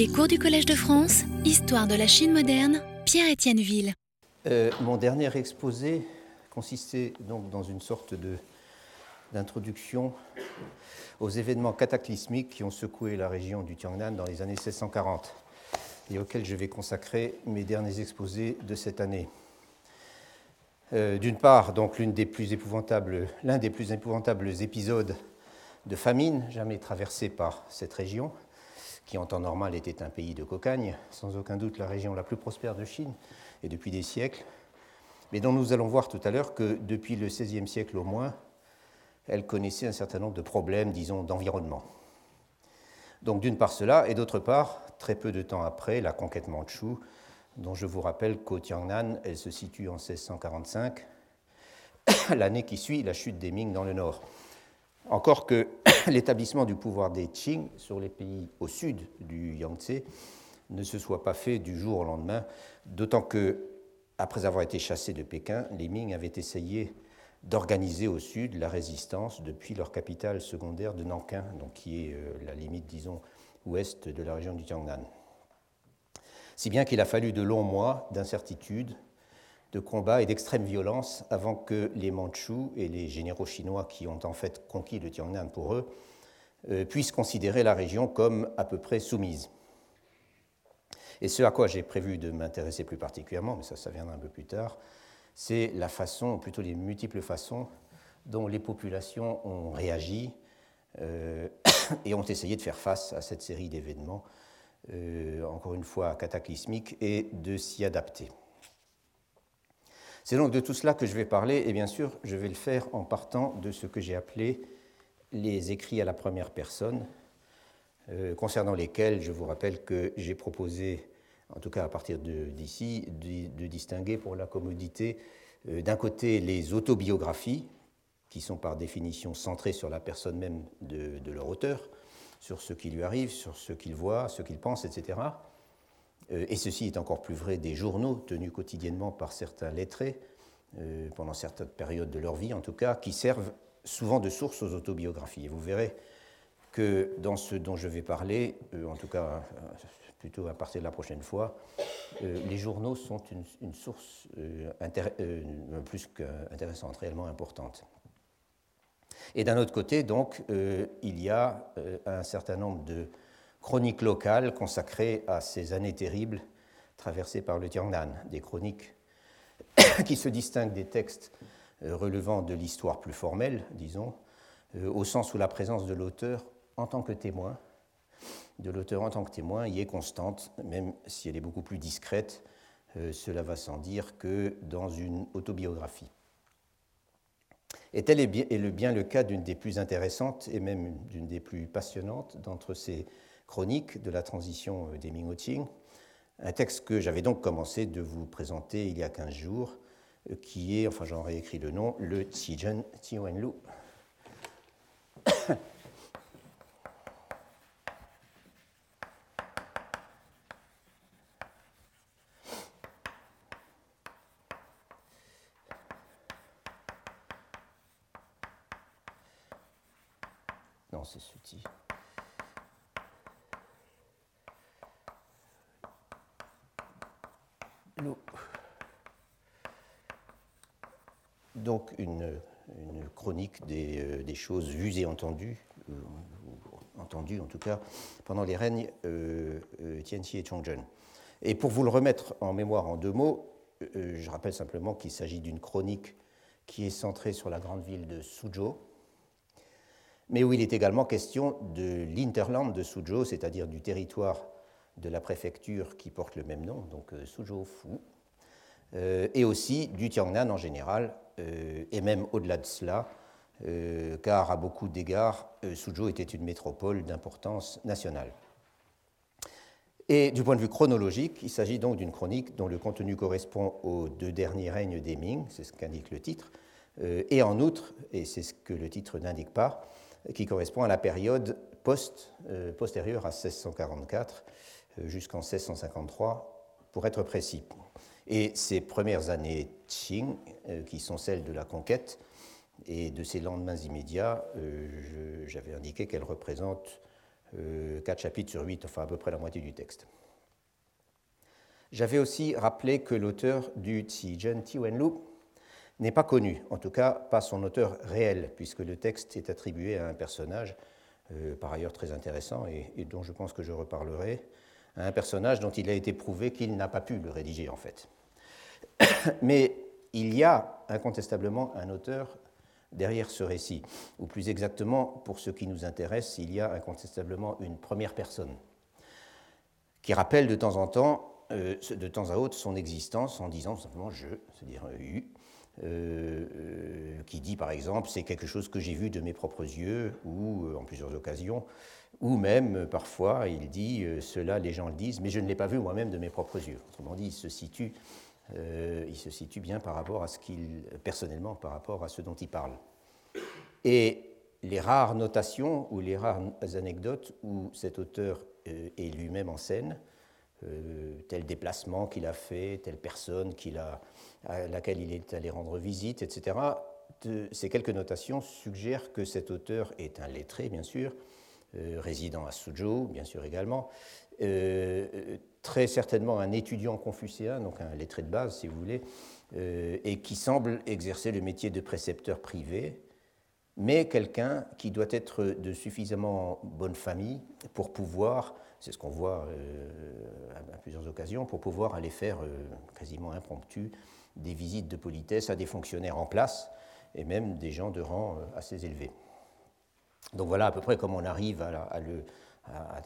Les cours du Collège de France, Histoire de la Chine moderne, Pierre-Étienne Ville. Euh, mon dernier exposé consistait donc dans une sorte de, d'introduction aux événements cataclysmiques qui ont secoué la région du Tiangnan dans les années 1640 et auxquels je vais consacrer mes derniers exposés de cette année. Euh, d'une part, donc des plus épouvantables, l'un des plus épouvantables épisodes de famine jamais traversés par cette région, qui en temps normal était un pays de cocagne, sans aucun doute la région la plus prospère de Chine, et depuis des siècles, mais dont nous allons voir tout à l'heure que depuis le XVIe siècle au moins, elle connaissait un certain nombre de problèmes, disons, d'environnement. Donc d'une part cela, et d'autre part, très peu de temps après, la conquête mandchoue, dont je vous rappelle qu'au Tiangnan, elle se situe en 1645, l'année qui suit la chute des Ming dans le nord. Encore que l'établissement du pouvoir des Qing sur les pays au sud du Yangtze ne se soit pas fait du jour au lendemain, d'autant que, après avoir été chassés de Pékin, les Ming avaient essayé d'organiser au sud la résistance depuis leur capitale secondaire de Nankin, donc qui est euh, la limite, disons, ouest de la région du Tiangnan. Si bien qu'il a fallu de longs mois d'incertitude, de combats et d'extrême violence avant que les Mandchous et les généraux chinois qui ont en fait conquis le Tiangnan pour eux euh, puissent considérer la région comme à peu près soumise. Et ce à quoi j'ai prévu de m'intéresser plus particulièrement, mais ça, ça viendra un peu plus tard, c'est la façon, plutôt les multiples façons dont les populations ont réagi euh, et ont essayé de faire face à cette série d'événements, euh, encore une fois cataclysmiques, et de s'y adapter. C'est donc de tout cela que je vais parler, et bien sûr, je vais le faire en partant de ce que j'ai appelé les écrits à la première personne, euh, concernant lesquels je vous rappelle que j'ai proposé, en tout cas à partir d'ici, de, distinguer pour la commodité euh, d'un côté les autobiographies, qui sont par définition centrées sur la personne même de, de leur auteur, sur ce qui lui arrive, sur ce qu'il voit, ce qu'il pense, etc. Euh, et ceci est encore plus vrai des journaux tenus quotidiennement par certains lettrés, euh, pendant certaines périodes de leur vie en tout cas, qui servent souvent de source aux autobiographies. Et vous verrez que dans ce dont je vais parler, euh, en tout cas plutôt à partir de la prochaine fois, les journaux sont une, source plus qu'intéressante, réellement importante. Et d'un autre côté, donc, il y a un certain nombre de chroniques locales consacrées à ces années terribles traversées par le Tiangnan, des chroniques qui se distinguent des textes euh, relevant de l'histoire plus formelle, disons, euh, au sens où la présence de l'auteur en tant que témoin, de l'auteur en tant que témoin, y est constante, même si elle est beaucoup plus discrète, euh, cela va sans dire que dans une autobiographie. Et tel est bien le cas d'une des plus intéressantes et même d'une des plus passionnantes d'entre ces chronique de la transition euh, des Ming-Qing, un texte que j'avais donc commencé de vous présenter il y a 15 jours, euh, qui est, enfin j'en réécrit le nom, le Tijun Tiwenlu. Non, c'est ce Donc une, euh, des, choses vues et entendues, euh, entendues en tout cas, pendant les règnes euh, Tianxi et Chongzhen. Et pour vous le remettre en mémoire en deux mots, je rappelle simplement qu'il s'agit d'une chronique qui est centrée sur la grande ville de Suzhou, mais où il est également question de l'interland de Suzhou, c'est-à-dire du territoire de la préfecture qui porte le même nom, donc Suzhou-Fu, et aussi du Tiangnan en général, et même au-delà de cela, euh, car à beaucoup d'égards, euh, Suzhou était une métropole d'importance nationale. Et du point de vue chronologique, il s'agit donc d'une chronique dont le contenu correspond aux deux derniers règnes des Ming, c'est ce qu'indique le titre, et en outre, et c'est ce que le titre n'indique pas, qui correspond à la période post, postérieure à 1644 jusqu'en 1653, pour être précis. Et ces premières années Qing, euh, qui sont celles de la conquête, et de ces lendemains immédiats, euh, j'avais indiqué qu'elles représentent 4 chapitres sur 8, enfin à peu près la moitié du texte. J'avais aussi rappelé que l'auteur du Tsijen Tiwenlu n'est pas connu, en tout cas pas son auteur réel, puisque le texte est attribué à un personnage, euh, par ailleurs très intéressant et, dont je pense que je reparlerai, à un personnage dont il a été prouvé qu'il n'a pas pu le rédiger en fait. Mais il y a incontestablement un auteur derrière ce récit, ou plus exactement, pour ce qui nous intéresse, il y a incontestablement une première personne qui rappelle de temps en temps, euh, de temps à autre, son existence en disant simplement je, c'est-à-dire eu, euh, euh, qui dit par exemple c'est quelque chose que j'ai vu de mes propres yeux ou en plusieurs occasions, ou même parfois il dit cela les gens le disent mais je ne l'ai pas vu moi-même de mes propres yeux. Autrement dit, il se situe euh, il se situe bien par rapport à ce qu'il, personnellement, par rapport à ce dont il parle. Et les rares notations ou les rares anecdotes où cet auteur euh, est lui-même en scène, euh, tel déplacement qu'il a fait, telle personne à laquelle il est allé rendre visite, etc., ces quelques notations suggèrent que cet auteur est un lettré, bien sûr, résident à Suzhou, bien sûr également, très certainement un étudiant confucéen, donc un lettré de base si vous voulez, euh, et qui semble exercer le métier de précepteur privé, mais quelqu'un qui doit être de suffisamment bonne famille pour pouvoir, c'est ce qu'on voit euh, à plusieurs occasions, pour pouvoir aller faire euh, quasiment impromptu des visites de politesse à des fonctionnaires en place et même des gens de rang assez élevé. Donc voilà à peu près comment on arrive à le, à,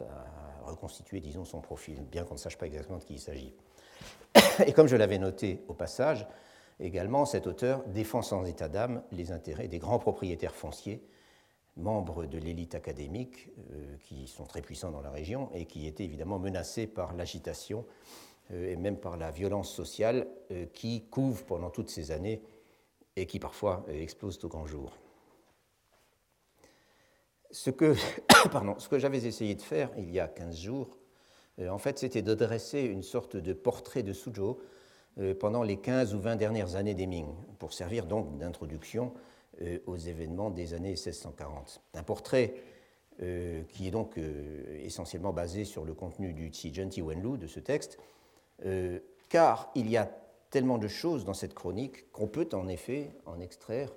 reconstituer, disons, son profil, bien qu'on ne sache pas exactement de qui il s'agit. Et comme je l'avais noté au passage, également, cet auteur défend sans état d'âme les intérêts des grands propriétaires fonciers, membres de l'élite académique, euh, qui sont très puissants dans la région et qui étaient évidemment menacés par l'agitation euh, et même par la violence sociale euh, qui couvre pendant toutes ces années et qui parfois explose au grand jour. Ce que, j'avais essayé de faire il y a 15 jours, euh, en fait, c'était de dresser une sorte de portrait de Suzhou euh, pendant les 15 ou 20 dernières années des Ming, pour servir donc d'introduction euh, aux événements des années 1640. Un portrait qui est donc essentiellement basé sur le contenu du Qijen Wenlu de ce texte, car il y a tellement de choses dans cette chronique qu'on peut en effet en extraire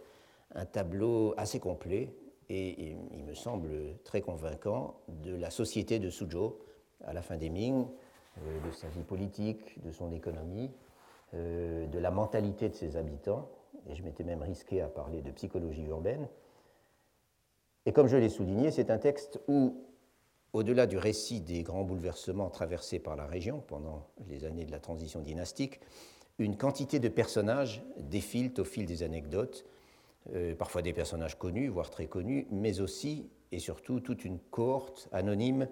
un tableau assez complet et, il me semble très convaincant de la société de Suzhou à la fin des Ming, euh, de sa vie politique, de son économie, euh, de la mentalité de ses habitants, et je m'étais même risqué à parler de psychologie urbaine. Et comme je l'ai souligné, c'est un texte où, au-delà du récit des grands bouleversements traversés par la région pendant les années de la transition dynastique, une quantité de personnages défilent au fil des anecdotes, euh, parfois des personnages connus, voire très connus, mais aussi et surtout toute une cohorte anonyme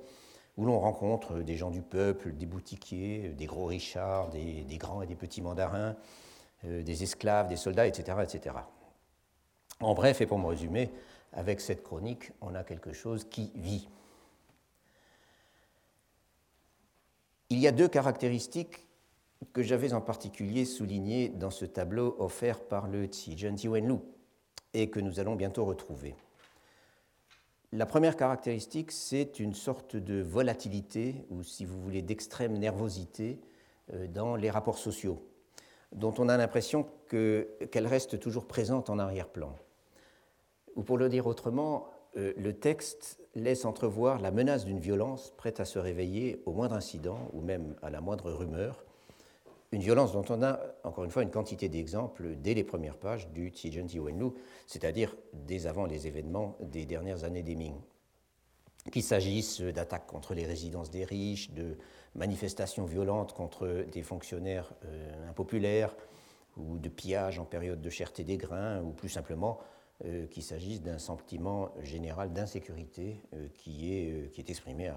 où l'on rencontre des gens du peuple, des boutiquiers, des gros richards, des, grands et des petits mandarins, euh, des esclaves, des soldats, etc., etc. En bref, et pour me résumer, avec cette chronique, on a quelque chose qui vit. Il y a deux caractéristiques que j'avais en particulier soulignées dans ce tableau offert par le Tsijen Tiwenlu et que nous allons bientôt retrouver. La première caractéristique, c'est une sorte de volatilité, ou si vous voulez, d'extrême nervosité euh, dans les rapports sociaux, dont on a l'impression qu'elle reste toujours présente en arrière-plan. Ou pour le dire autrement, euh, le texte laisse entrevoir la menace d'une violence prête à se réveiller au moindre incident ou même à la moindre rumeur, une violence dont on a, encore une fois, une quantité d'exemples dès les premières pages du Tsijen Wenlu, c'est-à-dire dès avant les événements des dernières années des Ming. Qu'il s'agisse d'attaques contre les résidences des riches, de manifestations violentes contre des fonctionnaires euh, impopulaires, ou de pillages en période de cherté des grains, ou plus simplement euh, qu'il s'agisse d'un sentiment général d'insécurité euh, qui, est, exprimé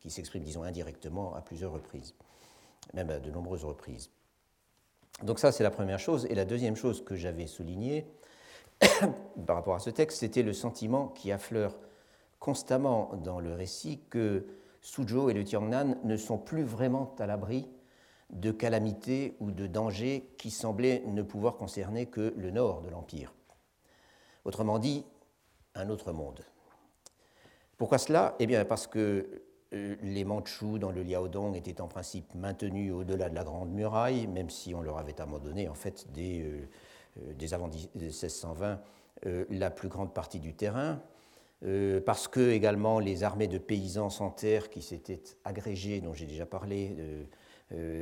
qui s'exprime, disons, indirectement à plusieurs reprises même à de nombreuses reprises. Donc ça, c'est la première chose. Et la deuxième chose que j'avais soulignée par rapport à ce texte, c'était le sentiment qui affleure constamment dans le récit que Suzhou et le Tiangnan ne sont plus vraiment à l'abri de calamités ou de dangers qui semblaient ne pouvoir concerner que le nord de l'Empire. Autrement dit, un autre monde. Pourquoi cela? Eh bien parce que les Mandchous dans le Liaodong étaient en principe maintenus au-delà de la Grande Muraille, même si on leur avait abandonné en fait dès, euh, avant 1620 la plus grande partie du terrain. parce que également les armées de paysans sans terre qui s'étaient agrégées, dont j'ai déjà parlé,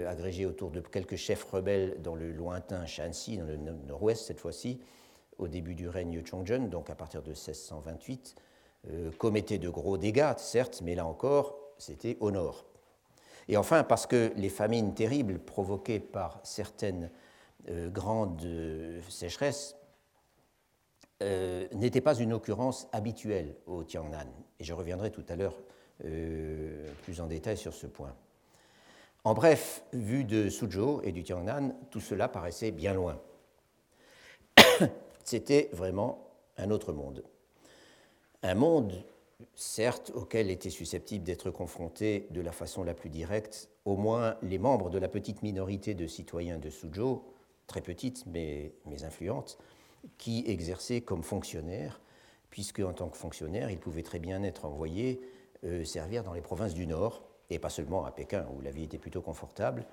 agrégées autour de quelques chefs rebelles dans le lointain Shanxi, dans le nord-ouest cette fois-ci, au début du règne Chongzhen, donc à partir de 1628, euh, commettait de gros dégâts, certes, mais là encore, c'était au nord. Et enfin, parce que les famines terribles provoquées par certaines euh, grandes euh, sécheresses n'étaient pas une occurrence habituelle au Tiangnan. Et je reviendrai tout à l'heure plus en détail sur ce point. En bref, vu de Suzhou et du Tiangnan, tout cela paraissait bien loin. C'était vraiment un autre monde. Un monde, certes, auquel étaient susceptibles d'être confrontés de la façon la plus directe au moins les membres de la petite minorité de citoyens de Suzhou, très petite mais, mais influente, qui exerçaient comme fonctionnaires, puisque en tant que fonctionnaires, ils pouvaient très bien être envoyés euh, servir dans les provinces du Nord, et pas seulement à Pékin, où la vie était plutôt confortable,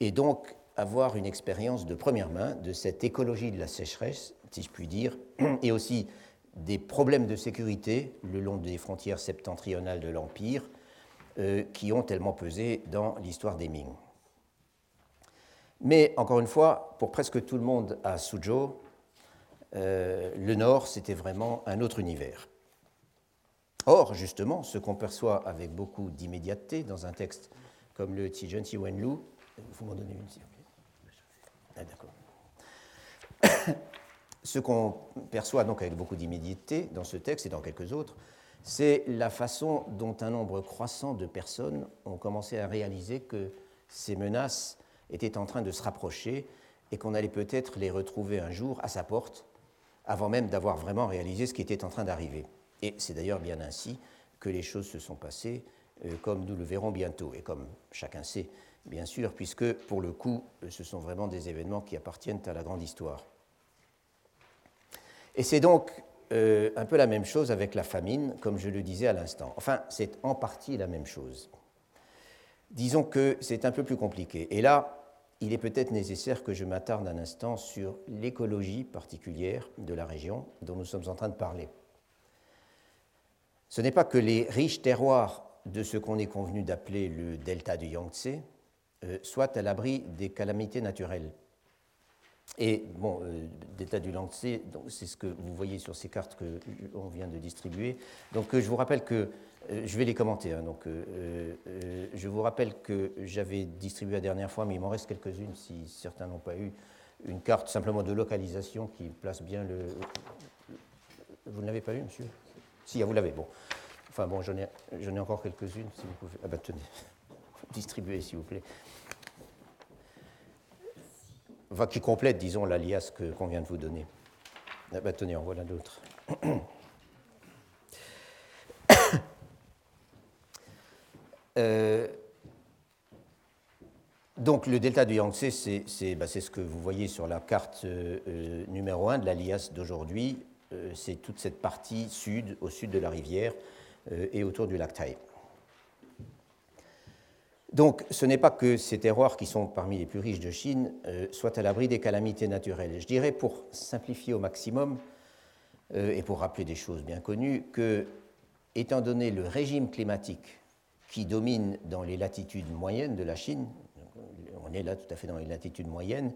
et donc avoir une expérience de première main de cette écologie de la sécheresse si je puis dire, et aussi des problèmes de sécurité le long des frontières septentrionales de l'Empire euh, qui ont tellement pesé dans l'histoire des Ming. Mais encore une fois, pour presque tout le monde à Suzhou, euh, le Nord, c'était vraiment un autre univers. Or, justement, ce qu'on perçoit avec beaucoup d'immédiateté dans un texte comme le Tijen Wenlu, vous m'en donnez une, s'il vous plaît. Ah. Ce qu'on perçoit donc avec beaucoup d'immédiateté dans ce texte et dans quelques autres, c'est la façon dont un nombre croissant de personnes ont commencé à réaliser que ces menaces étaient en train de se rapprocher et qu'on allait peut-être les retrouver un jour à sa porte, avant même d'avoir vraiment réalisé ce qui était en train d'arriver. Et c'est d'ailleurs bien ainsi que les choses se sont passées, euh, comme nous le verrons bientôt, et comme chacun sait, bien sûr, puisque pour le coup, ce sont vraiment des événements qui appartiennent à la grande histoire. Et c'est donc euh, un peu la même chose avec la famine, comme je le disais à l'instant. Enfin, c'est en partie la même chose. Disons que c'est un peu plus compliqué. Et là, il est peut-être nécessaire que je m'attarde un instant sur l'écologie particulière de la région dont nous sommes en train de parler. Ce n'est pas que les riches terroirs de ce qu'on est convenu d'appeler le delta du Yangtze euh, soient à l'abri des calamités naturelles. Et bon, euh, d'état du Yangtze, c'est ce que vous voyez sur ces cartes qu'on vient de distribuer. Donc euh, je vous rappelle que, euh, je vais les commenter, hein. donc je vous rappelle que j'avais distribué la dernière fois, mais il m'en reste quelques-unes si certains n'ont pas eu, une carte simplement de localisation qui place bien le... Vous ne l'avez pas eu, monsieur? Si, ah, vous l'avez, bon. Enfin bon, j'en ai, ai, encore quelques-unes, si vous pouvez... Ah ben tenez, distribuez s'il vous plaît qui complète, disons, l'alias qu'on vient de vous donner. Ah bah, tenez, en voilà d'autres. Euh, donc le delta du Yangtze, bah, c'est ce que vous voyez sur la carte euh, euh, numéro 1 de l'alias d'aujourd'hui. c'est toute cette partie sud, au sud de la rivière et autour du lac Tai. Donc ce n'est pas que ces terroirs, qui sont parmi les plus riches de Chine, euh, soient à l'abri des calamités naturelles. Je dirais, pour simplifier au maximum euh, et pour rappeler des choses bien connues, que, étant donné le régime climatique qui domine dans les latitudes moyennes de la Chine, on est là tout à fait dans les latitudes moyennes,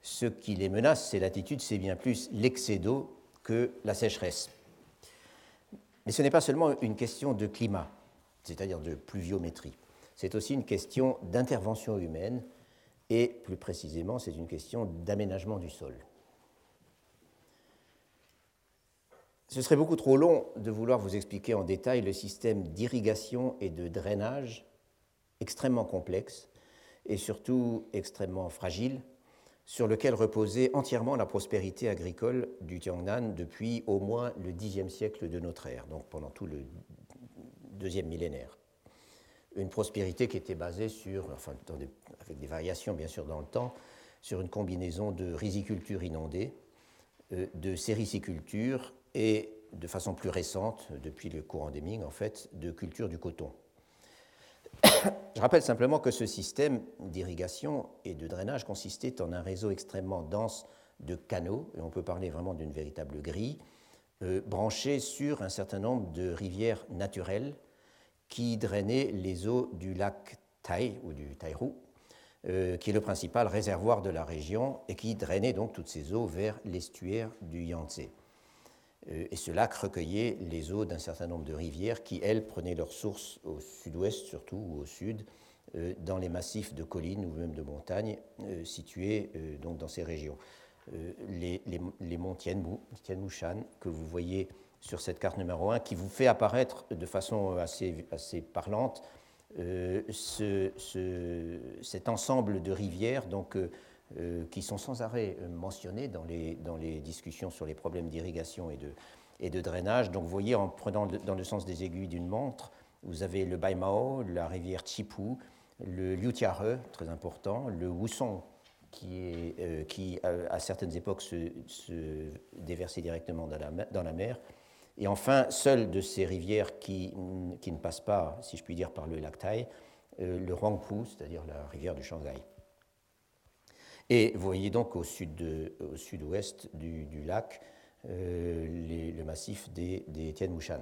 ce qui les menace, ces latitudes, c'est bien plus l'excès d'eau que la sécheresse. Mais ce n'est pas seulement une question de climat, c'est-à-dire de pluviométrie c'est aussi une question d'intervention humaine et plus précisément, c'est une question d'aménagement du sol. Ce serait beaucoup trop long de vouloir vous expliquer en détail le système d'irrigation et de drainage extrêmement complexe et surtout extrêmement fragile sur lequel reposait entièrement la prospérité agricole du Tiangnan depuis au moins le Xe siècle de notre ère, donc pendant tout le deuxième millénaire une prospérité qui était basée sur, enfin, avec des variations bien sûr dans le temps, sur une combinaison de riziculture inondée, euh, de sériciculture et de façon plus récente, depuis le courant des Ming en fait, de culture du coton. Je rappelle simplement que ce système d'irrigation et de drainage consistait en un réseau extrêmement dense de canaux, et on peut parler vraiment d'une véritable grille, euh, branchée sur un certain nombre de rivières naturelles qui drainaient les eaux du lac Tai ou du Taihu, euh, qui est le principal réservoir de la région et qui drainait donc toutes ces eaux vers l'estuaire du Yangtze. Euh, et ce lac recueillait les eaux d'un certain nombre de rivières qui, elles, prenaient leur source au sud-ouest surtout ou au sud, euh, dans les massifs de collines ou même de montagnes situés donc dans ces régions. Les, les, monts Tianmu, Tianmushan, que vous voyez sur cette carte numéro 1, qui vous fait apparaître de façon assez, assez parlante euh, ce, cet ensemble de rivières donc, euh, euh, qui sont sans arrêt mentionnées dans les, dans les discussions sur les problèmes d'irrigation et de, et de drainage. Donc vous voyez, en prenant dans le sens des aiguilles d'une montre, vous avez le Baimao, la rivière Chipu, le Liutiare, très important, le Wusong, qui, qui à certaines époques se, se déversait directement dans la, dans la mer, et enfin, seule de ces rivières qui, ne passent pas, si je puis dire, par le lac Tai, euh, le Huangpu, c'est-à-dire la rivière du Shanghai. Et vous voyez donc au sud-ouest sud du, du, lac euh, le massif des, des Tianmushan.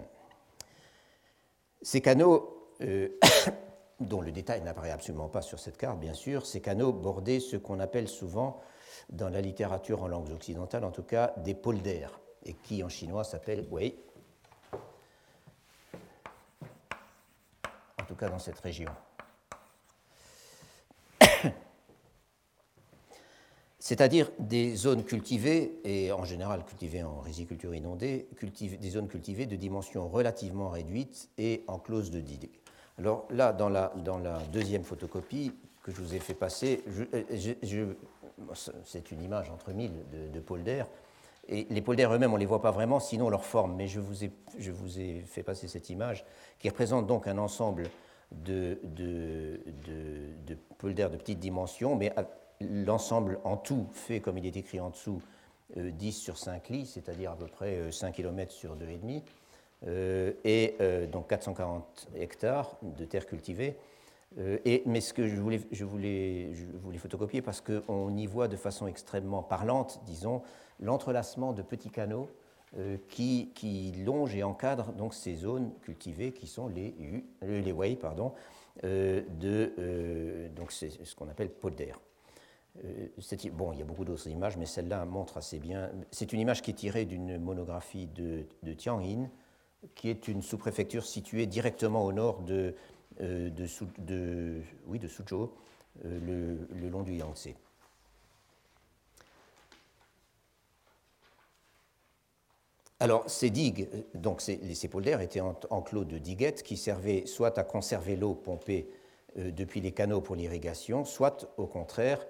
Ces canaux, euh, dont le détail n'apparaît absolument pas sur cette carte, bien sûr, ces canaux bordaient ce qu'on appelle souvent, dans la littérature en langues occidentales en tout cas, des polders, et qui en chinois s'appelle Wei, en tout cas dans cette région. C'est-à-dire des zones cultivées, et en général cultivées en riziculture inondée, des zones cultivées de dimensions relativement réduites et encloses de digues. Alors là, dans la, deuxième photocopie que je vous ai fait passer, c'est une image entre mille de, de polders. Et les polders eux-mêmes, on ne les voit pas vraiment, sinon leur forme. Mais je vous ai, fait passer cette image qui représente donc un ensemble de, de, de, polders de petite dimension, mais l'ensemble en tout fait, comme il est écrit en dessous, 10 euh, sur 5 lits, c'est-à-dire à peu près 5 euh, km sur 2,5, euh, et donc 440 hectares de terre cultivée. et, mais ce que je voulais photocopier parce qu'on y voit de façon extrêmement parlante, disons, l'entrelacement de petits canaux euh, qui, qui, longent et encadrent donc ces zones cultivées qui sont les, euh, les Wei, pardon, euh, de, donc c'est ce qu'on appelle polder. bon, il y a beaucoup d'autres images, mais celle-là montre assez bien. C'est une image qui est tirée d'une monographie de, de Tianjin, qui est une sous-préfecture située directement au nord de, de, de, oui, de Suzhou, le, le long du Yangtze. Alors, ces digues, euh, donc les polders étaient enclos de diguettes qui servaient soit à conserver l'eau pompée euh, depuis les canaux pour l'irrigation, soit au contraire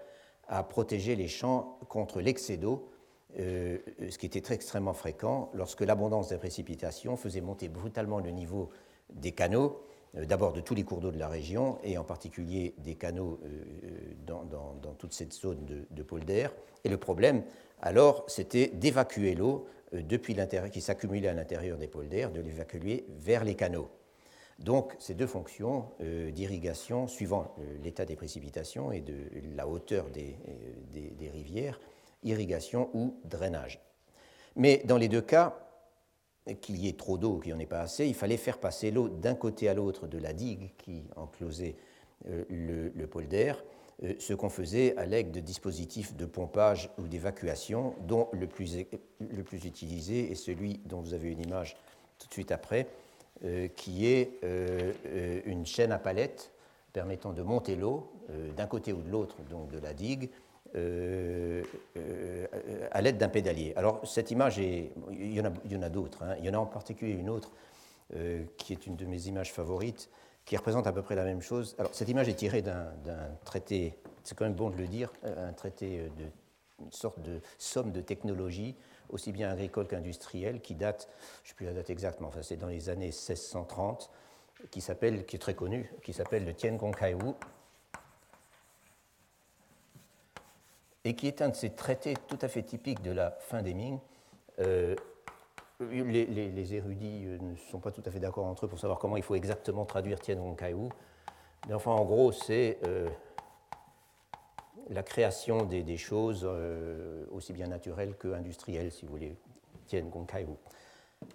à protéger les champs contre l'excès d'eau, euh, ce qui était très extrêmement fréquent lorsque l'abondance des précipitations faisait monter brutalement le niveau des canaux, d'abord de tous les cours d'eau de la région, et en particulier des canaux dans, toute cette zone de, de polder. Et le problème, alors, c'était d'évacuer l'eau euh, depuis l'intérieur, qui s'accumulait à l'intérieur des polders, de l'évacuer vers les canaux. Donc ces deux fonctions euh, d'irrigation, suivant euh, l'état des précipitations et de la hauteur des, des, rivières, irrigation ou drainage. Mais dans les deux cas, qu'il y ait trop d'eau qu'il n'y en ait pas assez, il fallait faire passer l'eau d'un côté à l'autre de la digue qui enclosait le, le polder euh, ce qu'on faisait à l'aide de dispositifs de pompage ou d'évacuation, dont le plus, le plus utilisé est celui dont vous avez une image tout de suite après, euh, qui est euh, une chaîne à palettes permettant de monter l'eau d'un côté ou de l'autre donc de la digue à l'aide d'un pédalier. Alors cette image, est, il y en a, d'autres, hein. il y en a en particulier une autre qui est une de mes images favorites, qui représente à peu près la même chose. Alors, cette image est tirée d'un traité, c'est quand même bon de le dire, un traité de une sorte de somme de technologie, aussi bien agricole qu'industrielle, qui date, je ne sais plus la date exacte, mais enfin, c'est dans les années 1630, qui s'appelle, qui est très connu, qui s'appelle le Tien Gong Kai Wu, et qui est un de ces traités tout à fait typiques de la fin des Ming, euh, les, érudits ne sont pas tout à fait d'accord entre eux pour savoir comment il faut exactement traduire Tien Kaiwu. Mais enfin, en gros, c'est la création des, choses aussi bien naturelles que industrielles, si vous voulez, Tien Kaiwu.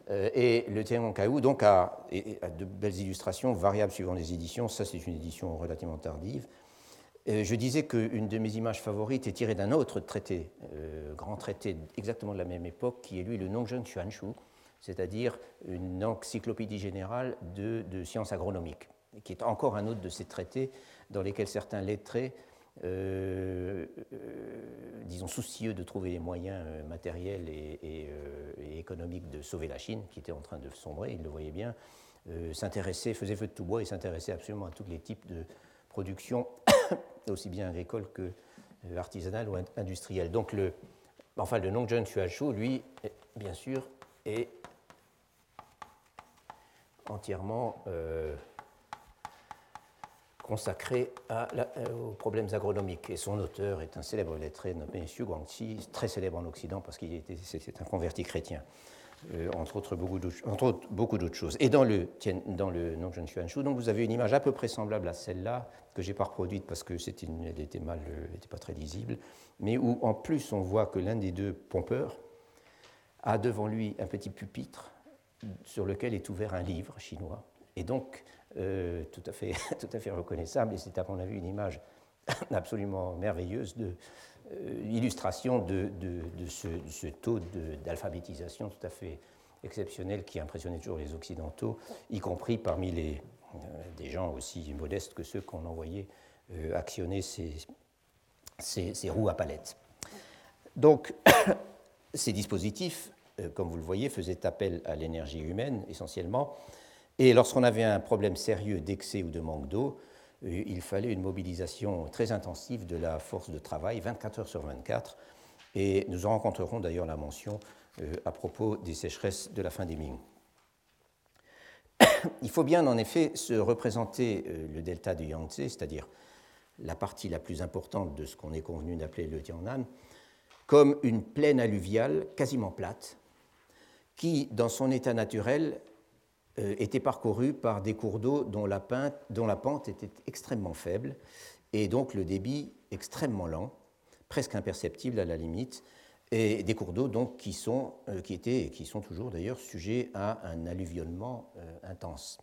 Euh, et le Tiangonkaïou donc a, de belles illustrations variables suivant les éditions. Ça, c'est une édition relativement tardive. Euh, je disais qu'une de mes images favorites est tirée d'un autre traité, euh, grand traité exactement de la même époque, qui est lui le Nongzheng Xuanshu, c'est-à-dire une encyclopédie générale de, sciences agronomiques, qui est encore un autre de ces traités dans lesquels certains lettrés euh, euh, disons, soucieux de trouver les moyens matériels et, économiques de sauver la Chine, qui était en train de sombrer, il le voyait bien, s'intéressait, faisait feu de tout bois et s'intéressait absolument à tous les types de production, aussi bien agricole que artisanale ou industrielle. Donc, le, enfin, le Nongzhen Xuashu, lui, bien sûr, est entièrement consacré à euh, aux problèmes agronomiques. Et son auteur est un célèbre lettré nommé Xu Guangqi, très célèbre en Occident parce qu'il était c'est un converti chrétien, euh, entre autres beaucoup d'autres, choses. Et dans le, dans le Nongzhen Xuanshu, donc vous avez une image à peu près semblable à celle-là, que j'ai pas reproduite parce que c'était elle était mal, était pas très lisible, mais où en plus on voit que l'un des deux pompeurs a devant lui un petit pupitre sur lequel est ouvert un livre chinois. Et donc, euh, tout, à fait, tout à fait reconnaissable, et c'est à mon avis une image absolument merveilleuse de euh, illustration de, ce, taux d'alphabétisation tout à fait exceptionnel qui impressionnait toujours les Occidentaux, y compris parmi les, euh, des gens aussi modestes que ceux qu'on envoyait actionner ces, roues à palettes. Donc, ces dispositifs, comme vous le voyez, faisaient appel à l'énergie humaine essentiellement, et lorsqu'on avait un problème sérieux d'excès ou de manque d'eau, euh, il fallait une mobilisation très intensive de la force de travail, 24 heures sur 24. Et nous en rencontrerons d'ailleurs la mention euh, à propos des sécheresses de la fin des Ming. Il faut bien en effet se représenter euh, le delta du Yangtze, c'est-à-dire la partie la plus importante de ce qu'on est convenu d'appeler le Tiangnan, comme une plaine alluviale quasiment plate, qui, dans son état naturel, était parcouru par des cours d'eau dont, la pente était extrêmement faible et donc le débit extrêmement lent, presque imperceptible à la limite, et des cours d'eau donc qui sont, euh, étaient et qui sont toujours d'ailleurs sujets à un alluvionnement euh, intense.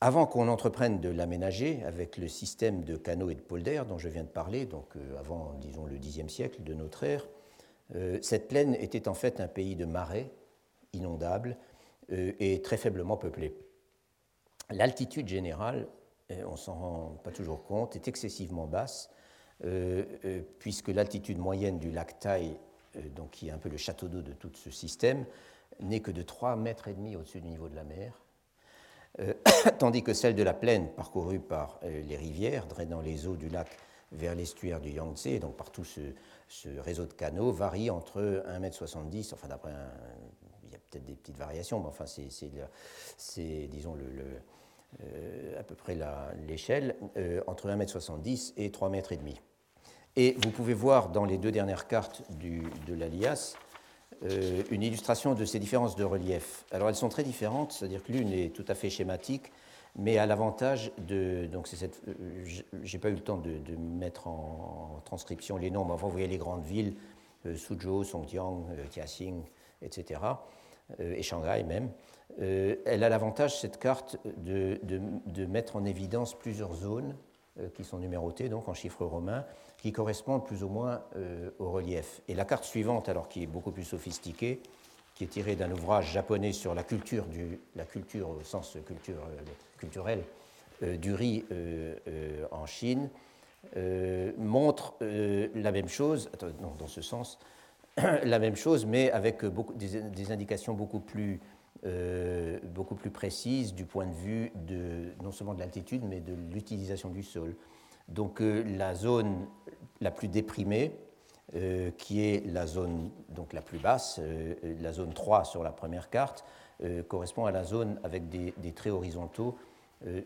Avant qu'on entreprenne de l'aménager avec le système de canaux et de polders dont je viens de parler, donc avant, disons, le Xe siècle de notre ère, cette plaine était en fait un pays de marais inondables euh, est très faiblement peuplée. L'altitude générale, euh, on s'en rend pas toujours compte, est excessivement basse, euh, puisque l'altitude moyenne du lac Tai, donc qui est un peu le château d'eau de tout ce système, n'est que de 3,5 mètres et demi au-dessus du niveau de la mer, tandis que celle de la plaine parcourue par les rivières, drainant les eaux du lac vers l'estuaire du Yangtze, donc par tout ce, ce, réseau de canaux, varie entre 1,70 m, enfin d'après un, peut-être des petites variations, mais enfin, c'est, disons, euh, à peu près l'échelle, euh, entre 1m70 et 3 mètres et demi. Et vous pouvez voir dans les deux dernières cartes de l'Alias euh, une illustration de ces différences de relief. Alors elles sont très différentes, c'est-à-dire que l'une est tout à fait schématique, mais a l'avantage de. Donc, cette. J'ai pas eu le temps de, mettre en, transcription les noms, mais enfin, vous voyez les grandes villes, Suzhou, Songjiang, Tianjin, etc. Euh, et Shanghai même, euh, elle a l'avantage, cette carte, de, de, mettre en évidence plusieurs zones euh, qui sont numérotées donc en chiffres romains, qui correspondent plus ou moins au relief. Et la carte suivante, alors qui est beaucoup plus sophistiquée, qui est tirée d'un ouvrage japonais sur la culture, du, la culture au sens culture, culturel du riz en Chine, montre la même chose, dans ce sens, la même chose, mais avec beaucoup, des, indications beaucoup plus, euh, beaucoup plus précises du point de vue de, non seulement de l'altitude, mais de l'utilisation du sol. Donc euh, la zone la plus déprimée, euh, qui est la zone donc, la plus basse, la zone 3 sur la première carte, correspond à la zone avec des, des traits horizontaux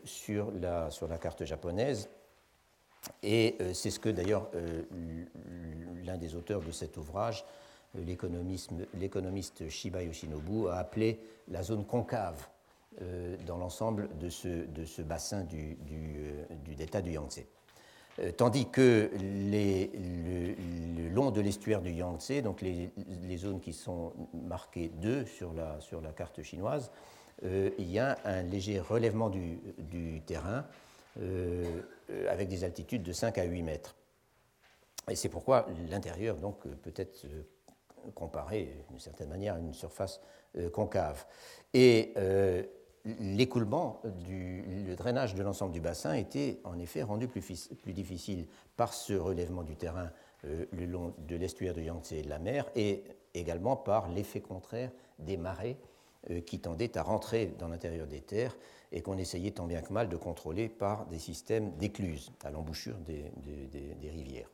sur, la, sur la carte japonaise. Et c'est ce que d'ailleurs l'un des auteurs de cet ouvrage l'économiste Shiba Yoshinobu a appelé la zone concave dans l'ensemble de ce, bassin du, delta du Yangtze. tandis que le, long de l'estuaire du Yangtze, donc les, zones qui sont marquées 2 sur la, carte chinoise, il y a un léger relèvement du terrain avec des altitudes de 5 à 8 mètres. Et c'est pourquoi l'intérieur donc peut être euh, comparé d'une certaine manière à une surface euh, concave. Et euh, l'écoulement, le drainage de l'ensemble du bassin était en effet rendu plus, plus difficile par ce relèvement du terrain le long de l'estuaire de Yangtze et de la mer, et également par l'effet contraire des marées qui tendaient à rentrer dans l'intérieur des terres et qu'on essayait tant bien que mal de contrôler par des systèmes d'écluses à l'embouchure des rivières.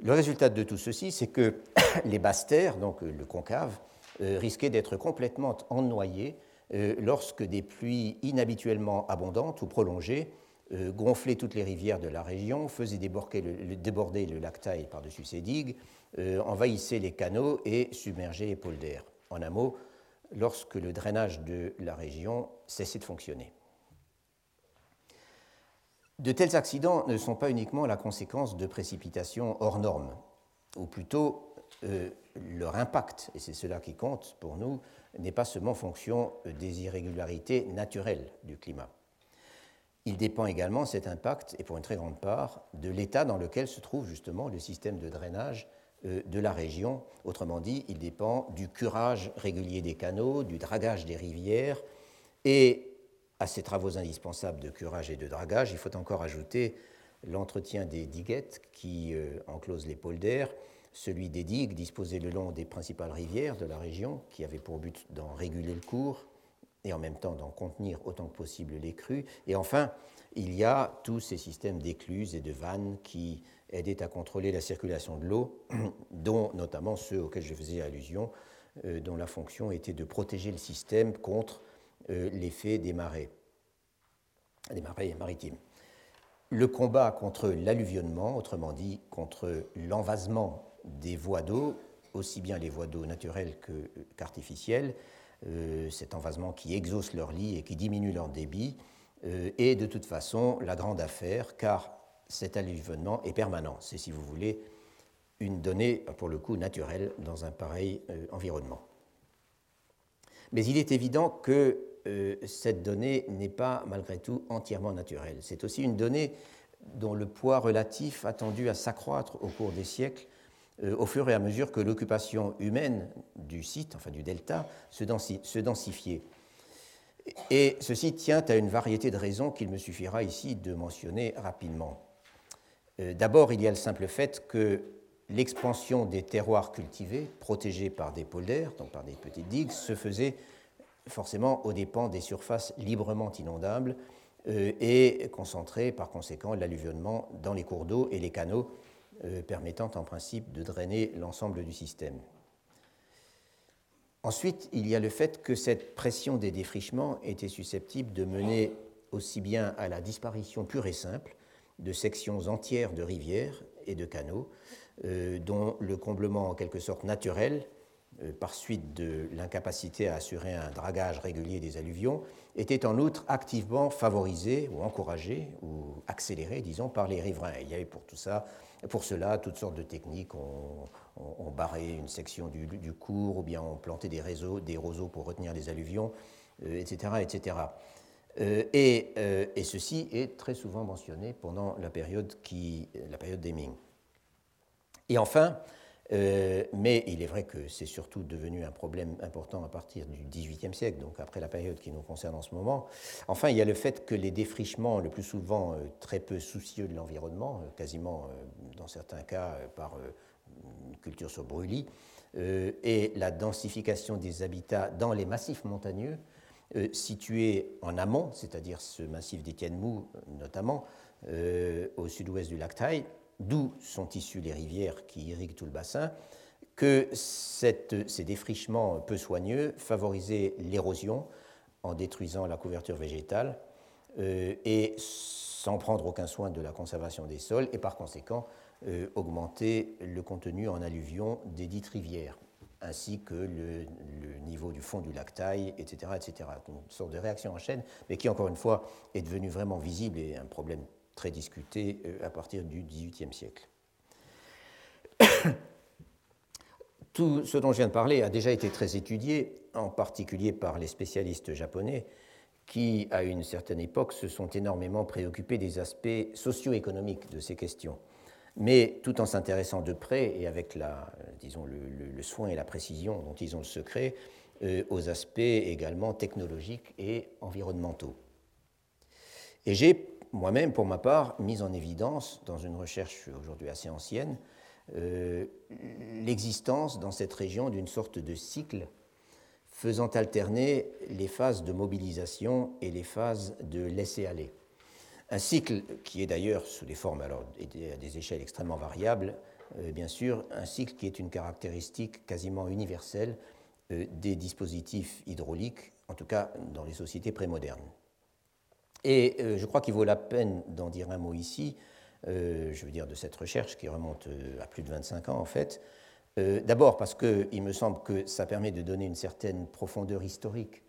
Le résultat de tout ceci, c'est que les basses terres, donc euh, le concave, euh, risquaient d'être complètement ennoyées euh, lorsque des pluies inhabituellement abondantes ou prolongées gonflaient toutes les rivières de la région, faisaient déborder le, lac Taille par-dessus ses digues, envahissaient les canaux et submergeaient les pôles d'air. En un mot, lorsque le drainage de la région cessait de fonctionner. De tels accidents ne sont pas uniquement la conséquence de précipitations hors normes, ou plutôt euh, leur impact, et c'est cela qui compte pour nous, n'est pas seulement fonction des irrégularités naturelles du climat. Il dépend également, cet impact, et pour une très grande part, de l'état dans lequel se trouve justement le système de drainage de la région. Autrement dit, il dépend du curage régulier des canaux, du dragage des rivières et à ces travaux indispensables de curage et de dragage, il faut encore ajouter l'entretien des diguettes qui euh, enclosent les pôles d'air, celui des digues disposées le long des principales rivières de la région, qui avaient pour but d'en réguler le cours et en même temps d'en contenir autant que possible les crues. Et enfin, il y a tous ces systèmes d'écluses et de vannes qui aidaient à contrôler la circulation de l'eau, dont notamment ceux auxquels je faisais allusion, euh, dont la fonction était de protéger le système contre euh, l'effet des marées, des marées maritimes. Le combat contre l'alluvionnement, autrement dit contre l'envasement des voies d'eau, aussi bien les voies d'eau naturelles qu'artificielles, euh, cet envasement qui exauce leur lit et qui diminue leur débit, est de toute façon la grande affaire, car cet alluvionnement est permanent. C'est, si vous voulez, une donnée, pour le coup, naturelle dans un pareil environnement. Mais il est évident que euh, cette donnée n'est pas malgré tout entièrement naturelle. C'est aussi une donnée dont le poids relatif a tendu à s'accroître au cours des siècles, euh, au fur et à mesure que l'occupation humaine du site, enfin du delta, se, densifiait. Et ceci tient à une variété de raisons qu'il me suffira ici de mentionner rapidement. Euh, d'abord, il y a le simple fait que l'expansion des terroirs cultivés, protégés par des polders, donc par des petites digues, se faisait forcément aux dépens des surfaces librement inondables euh, et concentrer par conséquent l'alluvionnement dans les cours d'eau et les canaux, euh, permettant en principe de drainer l'ensemble du système. Ensuite, il y a le fait que cette pression des défrichements était susceptible de mener aussi bien à la disparition pure et simple de sections entières de rivières et de canaux, euh, dont le comblement en quelque sorte naturel euh, par suite de l'incapacité à assurer un dragage régulier des alluvions, était en outre activement favorisé ou encouragé ou accéléré, disons, par les riverains. il y avait pour tout ça, pour cela, toutes sortes de techniques. On, barrait une section du, cours, ou bien on plantait des réseaux, des roseaux pour retenir les alluvions, etc., euh, etc. et, euh, et, ceci est très souvent mentionné pendant la période, qui, la période des Ming. Et enfin, euh, mais il est vrai que c'est surtout devenu un problème important à partir du XVIIIe siècle, donc après la période qui nous concerne en ce moment. Enfin, il y a le fait que les défrichements, le plus souvent euh, très peu soucieux de l'environnement, euh, quasiment dans certains cas par une culture sur brûlis, et la densification des habitats dans les massifs montagneux, situés en amont, c'est-à-dire ce massif d'Étienne Mou notamment, au sud-ouest du lac Taille, d'où sont issues les rivières qui irriguent tout le bassin, que ces défrichements peu soigneux favorisaient l'érosion en détruisant la couverture végétale euh, et sans prendre aucun soin de la conservation des sols, et par conséquent augmenter le contenu en alluvion des dites rivières ainsi que le, niveau du fond du lac etc., etc. Une sorte de réaction en chaîne, mais qui, encore une fois, est devenue vraiment visible et un problème très discuté euh, à partir du XVIIIe siècle. Tout ce dont je viens de parler a déjà été très étudié, en particulier par les spécialistes japonais, qui, à une certaine époque, se sont énormément préoccupés des aspects socio-économiques de ces questions mais tout en s'intéressant de près et avec disons, le, soin et la précision dont ils ont le secret euh, aux aspects également technologiques et environnementaux. Et j'ai moi-même, pour ma part, mis en évidence, dans une recherche aujourd'hui assez ancienne, euh, l'existence dans cette région d'une sorte de cycle faisant alterner les phases de mobilisation et les phases de laisser-aller. Un cycle qui est d'ailleurs sous des formes alors, à des échelles extrêmement variables, euh, bien sûr, un cycle qui est une caractéristique quasiment universelle euh, des dispositifs hydrauliques, en tout cas dans les sociétés prémodernes. Et euh, je crois qu'il vaut la peine d'en dire un mot ici, je veux dire de cette recherche qui remonte à plus de 25 ans en fait. D'abord parce qu'il me semble que ça permet de donner une certaine profondeur historique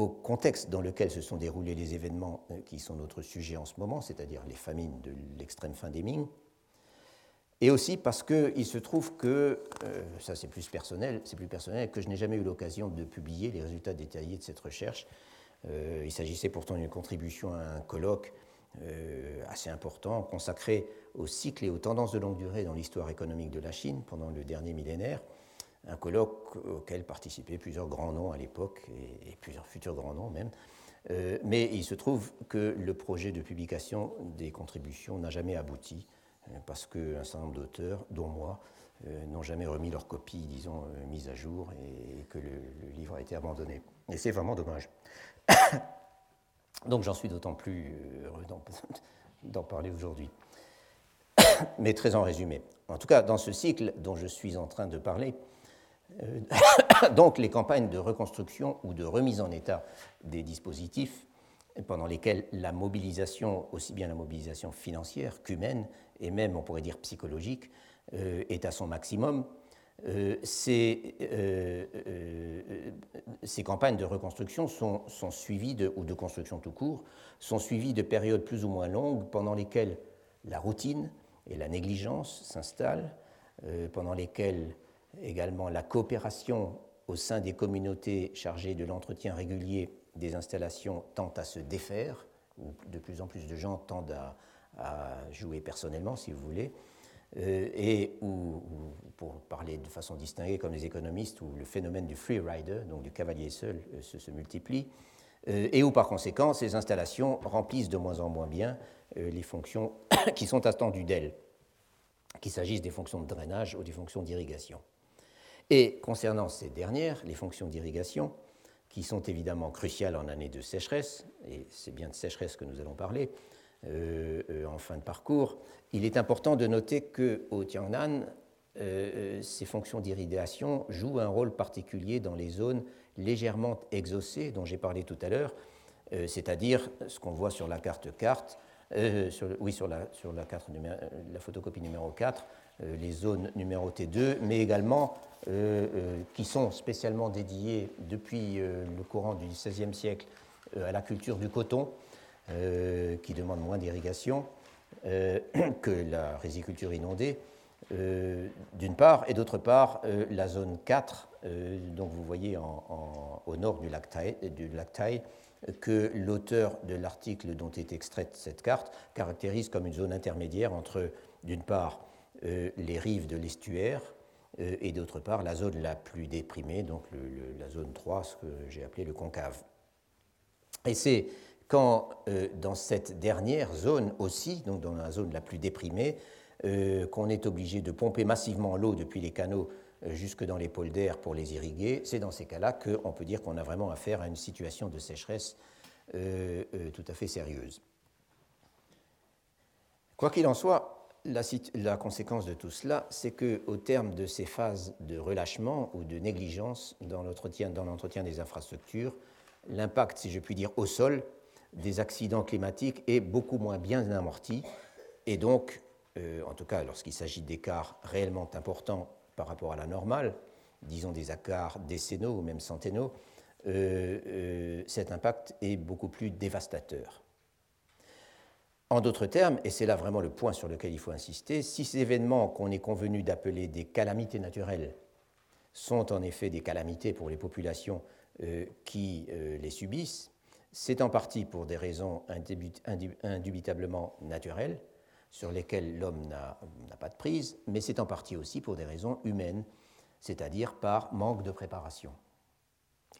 au contexte dans lequel se sont déroulés les événements euh, qui sont notre sujet en ce moment, c'est-à-dire les famines de l'extrême fin des Ming, et aussi parce qu'il se trouve que, euh, ça c'est plus personnel, c'est plus personnel, que je n'ai jamais eu l'occasion de publier les résultats détaillés de cette recherche. Euh, il s'agissait pourtant d'une contribution à un colloque assez important consacré au cycle et aux tendances de longue durée dans l'histoire économique de la Chine pendant le dernier millénaire un colloque auquel participaient plusieurs grands noms à l'époque et, plusieurs futurs grands noms même. Euh, mais il se trouve que le projet de publication des contributions n'a jamais abouti euh, parce qu'un certain nombre d'auteurs, dont moi, euh, n'ont jamais remis leur copie, disons, mise à jour et, que le, livre a été abandonné. Et c'est vraiment dommage. Donc j'en suis d'autant plus heureux d'en parler aujourd'hui. Mais très en résumé. En tout cas, dans ce cycle dont je suis en train de parler, donc les campagnes de reconstruction ou de remise en état des dispositifs pendant lesquelles la mobilisation, aussi bien la mobilisation financière qu'humaine, et même on pourrait dire psychologique, euh, est à son maximum, euh, ces, campagnes de reconstruction sont, suivies, ou de construction tout court, sont suivies de périodes plus ou moins longues pendant lesquelles la routine et la négligence s'installent, pendant lesquelles également la coopération au sein des communautés chargées de l'entretien régulier des installations tend à se défaire, où de plus en plus de gens tendent à, jouer personnellement, si vous voulez, euh, et où, pour parler de façon distinguée comme les économistes, où le phénomène du free rider, donc du cavalier seul, euh, se, multiplie, euh, et où par conséquent ces installations remplissent de moins en moins bien les fonctions qui sont attendues d'elles, qu'il s'agisse des fonctions de drainage ou des fonctions d'irrigation. Et concernant ces dernières, les fonctions d'irrigation, qui sont évidemment cruciales en année de sécheresse, et c'est bien de sécheresse que nous allons parler euh, euh, en fin de parcours, il est important de noter qu'au Tiangnan, euh, ces fonctions d'irrigation jouent un rôle particulier dans les zones légèrement exaucées dont j'ai parlé tout à l'heure, c'est-à-dire ce qu'on voit sur la carte carte, oui, sur la, sur la, carte la photocopie numéro 4, euh, les zones numérotées 2, mais également euh, euh, qui sont spécialement dédiées depuis le courant du XVIe siècle à la culture du coton, qui demande moins d'irrigation que la riziculture inondée, d'une part, et d'autre part, la zone 4, donc vous voyez au nord du lac Thai, que l'auteur de l'article dont est extraite cette carte caractérise comme une zone intermédiaire entre, d'une part, euh, les rives de l'estuaire euh, et d'autre part la zone la plus déprimée, donc la zone 3, ce que j'ai appelé le concave. Et c'est quand euh, dans cette dernière zone aussi, donc dans la zone la plus déprimée, qu'on est obligé de pomper massivement l'eau depuis les canaux jusque dans les pôles pour les irriguer, c'est dans ces cas-là qu'on peut dire qu'on a vraiment affaire à une situation de sécheresse tout à fait sérieuse. Quoi qu'il en soit, la, conséquence de tout cela, c'est qu'au terme de ces phases de relâchement ou de négligence dans l'entretien des infrastructures, l'impact, si je puis dire, au sol des accidents climatiques est beaucoup moins bien amorti et donc euh, en tout cas lorsqu'il s'agit d'écarts réellement importants par rapport à la normale, disons des écarts décennaux ou même centennaux, euh, euh, cet impact est beaucoup plus dévastateur. En d'autres termes, et c'est là vraiment le point sur lequel il faut insister, si ces événements qu'on est convenu d'appeler des calamités naturelles sont en effet des calamités pour les populations qui les subissent, c'est en partie pour des raisons indubitablement naturelles, sur lesquelles l'homme n'a pas de prise, mais c'est en partie aussi pour des raisons humaines, c'est-à-dire par manque de préparation.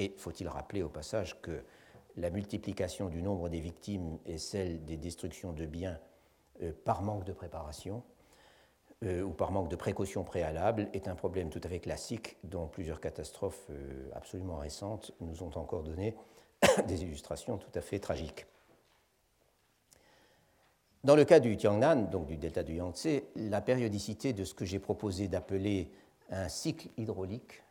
Et faut-il rappeler au passage que la multiplication du nombre des victimes et celle des destructions de biens euh, par manque de préparation euh, ou par manque de précaution préalable est un problème tout à fait classique dont plusieurs catastrophes euh, absolument récentes nous ont encore donné des illustrations tout à fait tragiques. Dans le cas du Tiangnan, donc du delta du Yangtze, la périodicité de ce que j'ai proposé d'appeler un cycle hydraulique,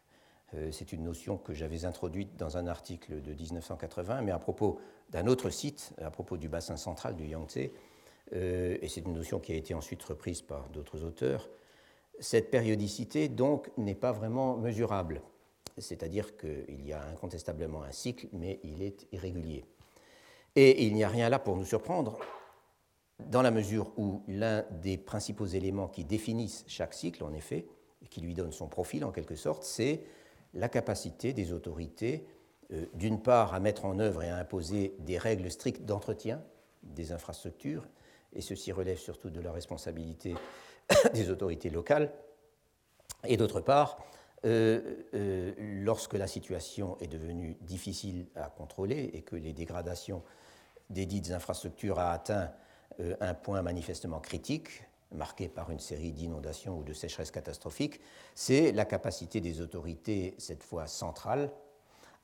c'est une notion que j'avais introduite dans un article de 1980, mais à propos d'un autre site, à propos du bassin central du Yangtze, euh, et c'est une notion qui a été ensuite reprise par d'autres auteurs. Cette périodicité, donc, n'est pas vraiment mesurable c'est-à-dire qu'il y a incontestablement un cycle, mais il est irrégulier. Et il n'y a rien là pour nous surprendre, dans la mesure où l'un des principaux éléments qui définissent chaque cycle, en effet, et qui lui donne son profil en quelque sorte, c'est la capacité des autorités, euh, d'une part, à mettre en œuvre et à imposer des règles strictes d'entretien des infrastructures, et ceci relève surtout de la responsabilité des autorités locales, et d'autre part, euh, euh, lorsque la situation est devenue difficile à contrôler et que les dégradations des dites infrastructures a atteint un point manifestement critique, marqué par une série d'inondations ou de sécheresses catastrophiques, c'est la capacité des autorités, cette fois centrales,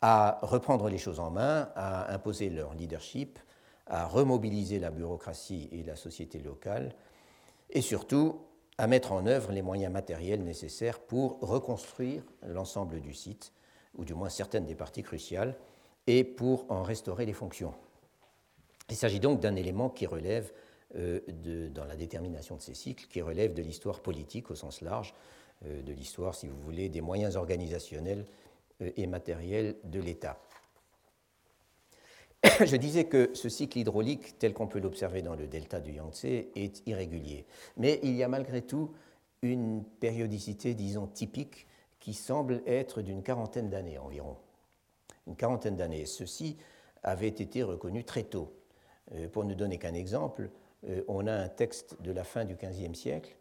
à reprendre les choses en main, à imposer leur leadership, à remobiliser la bureaucratie et la société locale, et surtout à mettre en œuvre les moyens matériels nécessaires pour reconstruire l'ensemble du site, ou du moins certaines des parties cruciales, et pour en restaurer les fonctions. Il s'agit donc d'un élément qui relève, de, dans la détermination de ces cycles, qui relève de l'histoire politique au sens large, euh, de l'histoire, si vous voulez, des moyens organisationnels euh, et matériels de l'État. je disais que ce cycle hydraulique, tel qu'on peut l'observer dans le delta du Yangtze, est irrégulier. Mais il y a malgré tout une périodicité, disons, typique qui semble être d'une quarantaine d'années environ. Une quarantaine d'années. Ceci avait été reconnu très tôt. Euh, pour ne donner qu'un exemple, euh, on a un texte de la fin du XVe siècle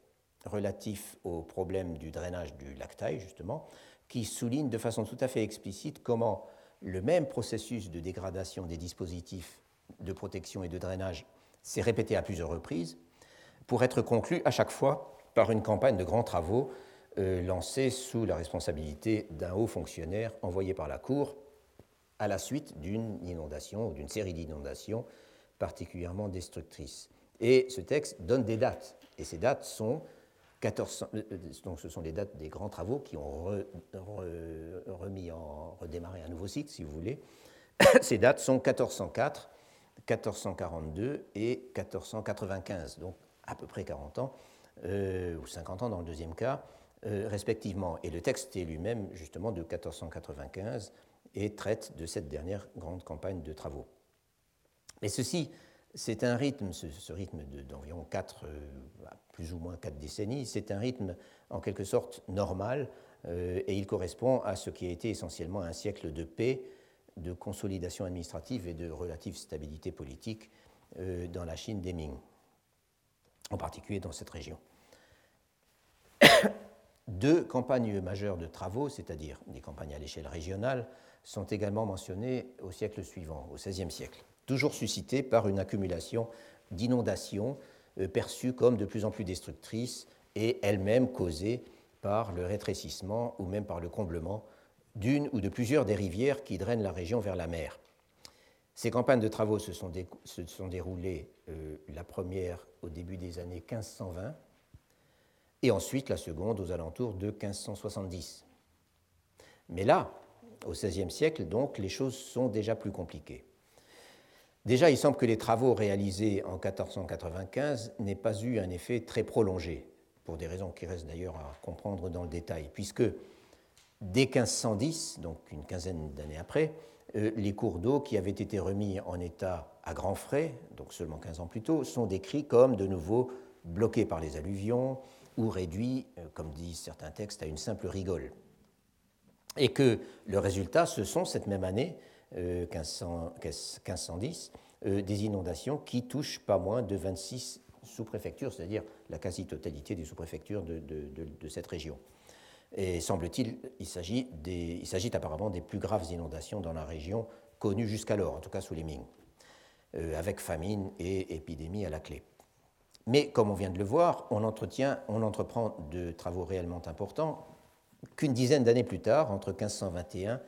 relatif au problème du drainage du lac Tai, justement, qui souligne de façon tout à fait explicite comment le même processus de dégradation des dispositifs de protection et de drainage s'est répété à plusieurs reprises pour être conclu à chaque fois par une campagne de grands travaux euh, lancée sous la responsabilité d'un haut fonctionnaire envoyé par la Cour à la suite d'une inondation ou d'une série d'inondations particulièrement destructrices. Et ce texte donne des dates, et ces dates sont euh, euh, donc ce sont les dates des grands travaux qui ont remis en, redémarré un nouveau cycle, si vous voulez. Ces dates sont 1404, 1442 et 1495, donc à peu près 40 ans, euh, ou 50 ans dans le deuxième cas, respectivement. Et le texte est lui-même justement de 1495 et traite de cette dernière grande campagne de travaux. Mais ceci c'est un rythme, ce, rythme d'environ 4, euh, plus ou moins 4 décennies, c'est un rythme en quelque sorte normal euh, et il correspond à ce qui a été essentiellement un siècle de paix, de consolidation administrative et de relative stabilité politique euh, dans la Chine des Ming, en particulier dans cette région. Deux campagnes majeures de travaux, c'est-à-dire des campagnes à l'échelle régionale, sont également mentionnées au siècle suivant, au XVIe siècle toujours suscité par une accumulation d'inondations euh, perçues comme de plus en plus destructrices et elles-mêmes causées par le rétrécissement ou même par le comblement d'une ou de plusieurs des rivières qui drainent la région vers la mer. Ces campagnes de travaux se sont, déroulées, euh, la première au début des années 1520 et ensuite la seconde aux alentours de 1570. Mais là, au XVIe siècle, donc, les choses sont déjà plus compliquées. Déjà, il semble que les travaux réalisés en 1495 n'aient pas eu un effet très prolongé, pour des raisons qui restent d'ailleurs à comprendre dans le détail, puisque dès 1510, donc une quinzaine d'années après, euh, les cours d'eau qui avaient été remis en état à grands frais, donc seulement 15 ans plus tôt, sont décrits comme de nouveau bloqués par les alluvions ou réduits, euh, comme disent certains textes, à une simple rigole. Et que le résultat, ce sont cette même année 1510, euh, euh, des inondations qui touchent pas moins de 26 sous-préfectures, c'est-à-dire la quasi-totalité des sous-préfectures de, cette région. Et semble-t-il, il s'agit apparemment des plus graves inondations dans la région connues jusqu'alors, en tout cas sous les Ming, euh, avec famine et épidémie à la clé. Mais comme on vient de le voir, on, entretient, on entreprend de travaux réellement importants qu'une dizaine d'années plus tard, entre 1521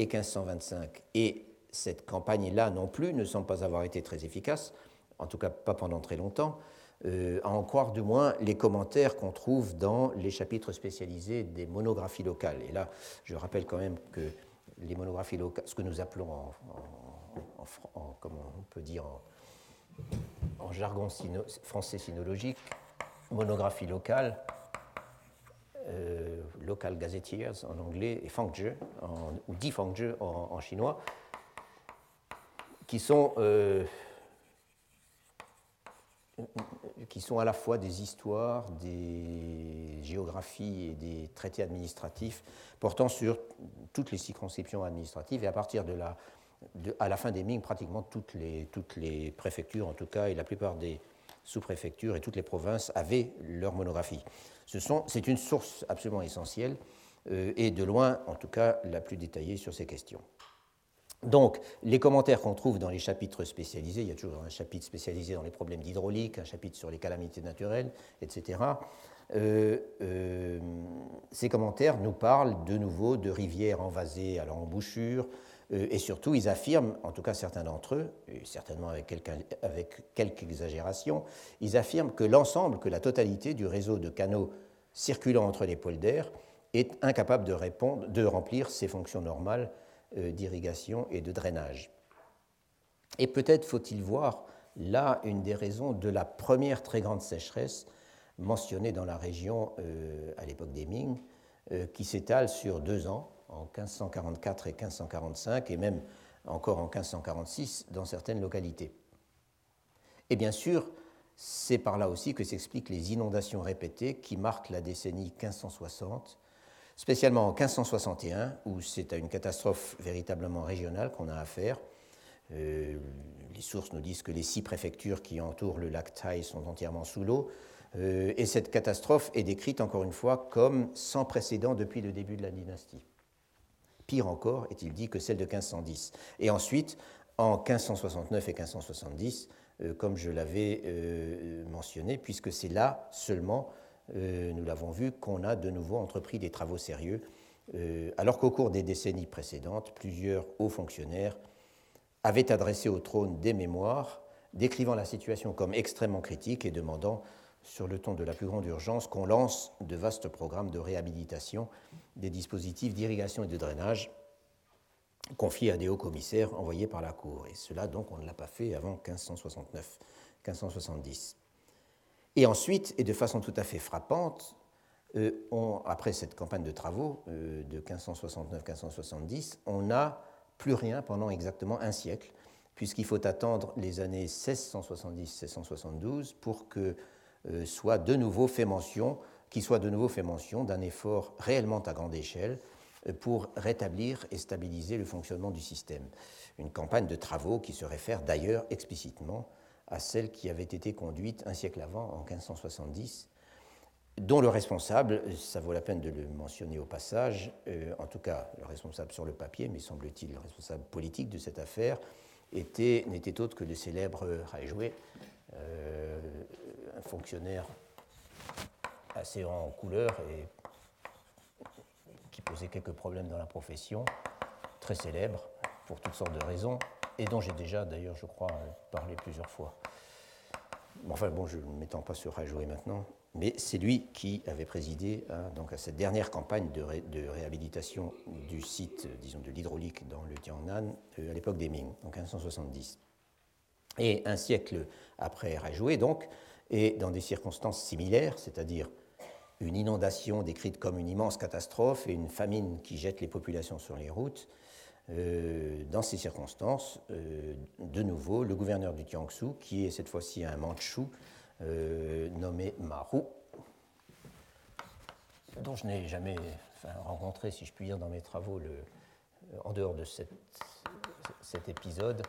et 1525. Et cette campagne-là non plus ne semble pas avoir été très efficace, en tout cas pas pendant très longtemps, euh, à en croire du moins les commentaires qu'on trouve dans les chapitres spécialisés des monographies locales. Et là, je rappelle quand même que les monographies locales, ce que nous appelons en, en, jargon français sinologique, monographie locale, euh, local gazetteers en anglais et Fangzhe, ou Di Fangzhe en, chinois, qui sont, euh, qui sont à la fois des histoires, des géographies et des traités administratifs portant sur toutes les circonscriptions administratives. Et à partir de la, à la fin des Ming, pratiquement toutes les, toutes les préfectures en tout cas et la plupart des sous-préfectures et toutes les provinces avaient leur monographie. C'est une source absolument essentielle euh, et de loin, en tout cas, la plus détaillée sur ces questions. Donc, les commentaires qu'on trouve dans les chapitres spécialisés, il y a toujours un chapitre spécialisé dans les problèmes d'hydraulique, un chapitre sur les calamités naturelles, etc. Euh, euh, ces commentaires nous parlent de nouveau de rivières envasées à l'embouchure, et surtout, ils affirment, en tout cas certains d'entre eux, et certainement avec quelque, avec exagération, ils affirment que l'ensemble, que la totalité du réseau de canaux circulant entre les pôles d'air est incapable de, répondre, de remplir ses fonctions normales euh, d'irrigation et de drainage. Et peut-être faut-il voir là une des raisons de la première très grande sécheresse mentionnée dans la région euh, à l'époque des Ming, qui s'étale sur deux ans, en 1544 et 1545, et même encore en 1546 dans certaines localités. Et bien sûr, c'est par là aussi que s'expliquent les inondations répétées qui marquent la décennie 1560, spécialement en 1561, où c'est à une catastrophe véritablement régionale qu'on a affaire. Euh, les sources nous disent que les six préfectures qui entourent le lac Tai sont entièrement sous l'eau. Euh, et cette catastrophe est décrite encore une fois comme sans précédent depuis le début de la dynastie. Pire encore, est-il dit, que celle de 1510. Et ensuite, en 1569 et 1570, euh, comme je l'avais euh, mentionné, puisque c'est là seulement, euh, nous l'avons vu, qu'on a de nouveau entrepris des travaux sérieux, alors qu'au cours des décennies précédentes, plusieurs hauts fonctionnaires avaient adressé au trône des mémoires décrivant la situation comme extrêmement critique et demandant, sur le ton de la plus grande urgence, qu'on lance de vastes programmes de réhabilitation des dispositifs d'irrigation et de drainage confiés à des hauts commissaires envoyés par la Cour. Et cela, donc, on ne l'a pas fait avant 1569, 1570. Et ensuite, et de façon tout à fait frappante, euh, après cette campagne de travaux euh, de 1569-1570, on n'a plus rien pendant exactement un siècle, puisqu'il faut attendre les années 1670-1672 pour que soit de nouveau fait mention soit de nouveau fait mention d'un effort réellement à grande échelle euh, pour rétablir et stabiliser le fonctionnement du système. Une campagne de travaux qui se réfère d'ailleurs explicitement à celle qui avait été conduite un siècle avant, en 1570, dont le responsable, ça vaut la peine de le mentionner au passage, euh, en tout cas le responsable sur le papier, mais semble-t-il le responsable politique de cette affaire, n'était autre que le célèbre Raijoué, euh, fonctionnaire assez en couleur et qui posait quelques problèmes dans la profession, très célèbre pour toutes sortes de raisons, et dont j'ai déjà d'ailleurs, je crois, parlé plusieurs fois. Enfin bon, je ne m'étends pas sur Rajoué maintenant, mais c'est lui qui avait présidé à, donc à cette dernière campagne de, de, réhabilitation du site, disons, de l'hydraulique dans le Tiangnan euh, à l'époque des Ming, en 1570. Et un siècle après Rajoué, donc, et dans des circonstances similaires, c'est-à-dire une inondation décrite comme une immense catastrophe et une famine qui jette les populations sur les routes, euh, dans ces circonstances, euh, de nouveau, le gouverneur du Tiangsu, qui est cette fois-ci un Mandchou euh, nommé Maru, dont je n'ai jamais rencontré, si je puis dire, dans mes travaux, en dehors de cet épisode,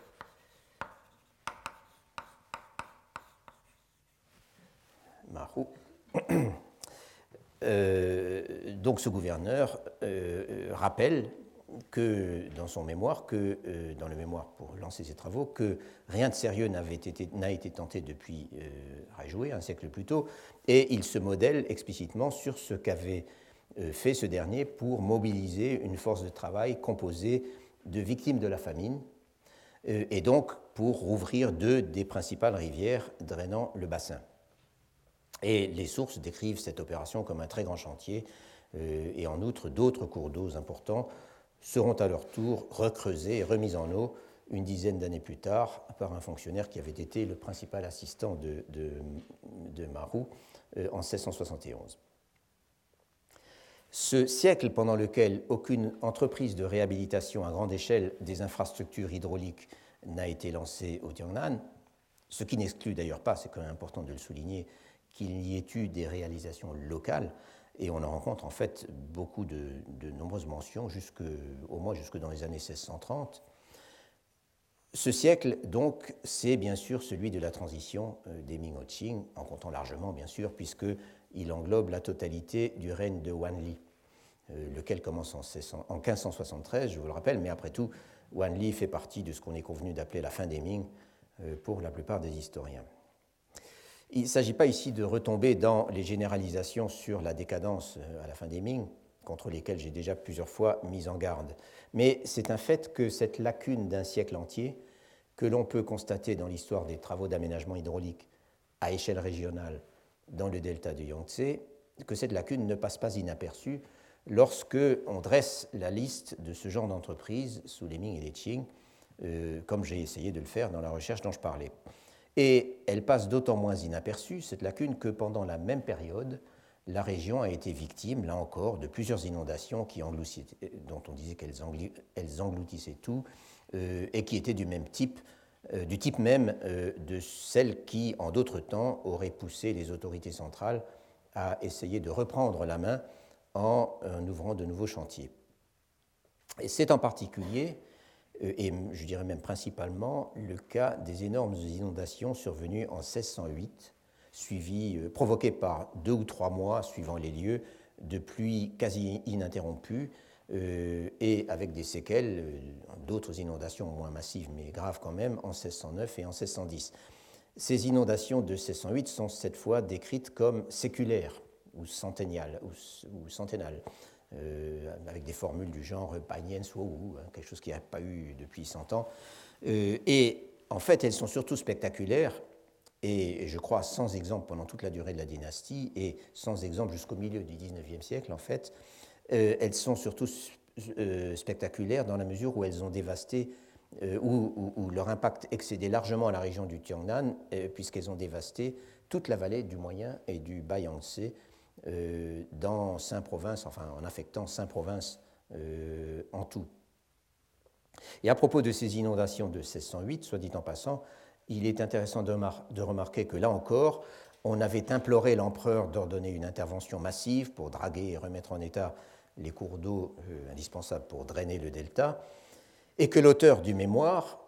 Maru. Euh, donc ce gouverneur euh, rappelle que dans son mémoire, que, euh, dans le mémoire pour lancer ses travaux, que rien de sérieux n'a été, été, tenté depuis Rajoué, un siècle plus tôt, et il se modèle explicitement sur ce qu'avait fait ce dernier pour mobiliser une force de travail composée de victimes de la famine, et donc pour rouvrir deux des principales rivières drainant le bassin. Et les sources décrivent cette opération comme un très grand chantier, euh, et en outre, d'autres cours d'eau importants seront à leur tour recreusés et remis en eau une dizaine d'années plus tard par un fonctionnaire qui avait été le principal assistant de, de, Marou euh, en 1671. Ce siècle pendant lequel aucune entreprise de réhabilitation à grande échelle des infrastructures hydrauliques n'a été lancée au Tiangnan, ce qui n'exclut d'ailleurs pas, c'est quand même important de le souligner, qu'il y ait eu des réalisations locales, et on en rencontre en fait beaucoup de, nombreuses mentions, jusque, au moins jusque dans les années 1630. Ce siècle, donc, c'est bien sûr celui de la transition euh, des Ming-Qing, en comptant largement, bien sûr, puisqu'il englobe la totalité du règne de Wanli, euh, lequel commence en, en 1573, je vous le rappelle, mais après tout, Wanli fait partie de ce qu'on est convenu d'appeler la fin des Ming euh, pour la plupart des historiens. Il ne s'agit pas ici de retomber dans les généralisations sur la décadence euh, à la fin des Ming, contre lesquelles j'ai déjà plusieurs fois mis en garde. Mais c'est un fait que cette lacune d'un siècle entier, que l'on peut constater dans l'histoire des travaux d'aménagement hydraulique à échelle régionale dans le delta du Yangtze, que cette lacune ne passe pas inaperçue lorsque on dresse la liste de ce genre d'entreprises sous les Ming et les Qing, euh, comme j'ai essayé de le faire dans la recherche dont je parlais. Et elle passe d'autant moins inaperçue, cette lacune, que pendant la même période, la région a été victime, là encore, de plusieurs inondations qui dont on disait qu'elles engloutissaient tout euh, et qui étaient du même type, euh, du type même euh, de celles qui, en d'autres temps, auraient poussé les autorités centrales à essayer de reprendre la main en ouvrant de nouveaux chantiers. Et c'est en particulier et je dirais même principalement le cas des énormes inondations survenues en 1608, suivies, euh, provoquées par deux ou trois mois, suivant les lieux, de pluies quasi ininterrompues euh, et avec des séquelles, d'autres inondations moins massives mais graves quand même, en 1609 et en 1610. Ces inondations de 1608 sont cette fois décrites comme séculaires ou. Ou, ou centenales. Euh, avec des formules du genre païenne soit ou, hein, quelque chose qui n'a pas eu depuis 100 ans. Euh, et en fait, elles sont surtout spectaculaires et je crois sans exemple pendant toute la durée de la dynastie et sans exemple jusqu'au milieu du XIXe siècle, en fait, euh, elles sont surtout spectaculaires dans la mesure où elles ont dévasté, où, où, leur impact excédait largement la région du Tiangnan, puisqu'elles ont dévasté toute la vallée du Moyen et du Bas Yangtze, euh, dans cinq provinces, enfin en affectant cinq provinces euh, en tout. Et à propos de ces inondations de 1608, soit dit en passant, il est intéressant de, remarquer que là encore, on avait imploré l'empereur d'ordonner une intervention massive pour draguer et remettre en état les cours d'eau euh, indispensables pour drainer le delta, et que l'auteur du mémoire,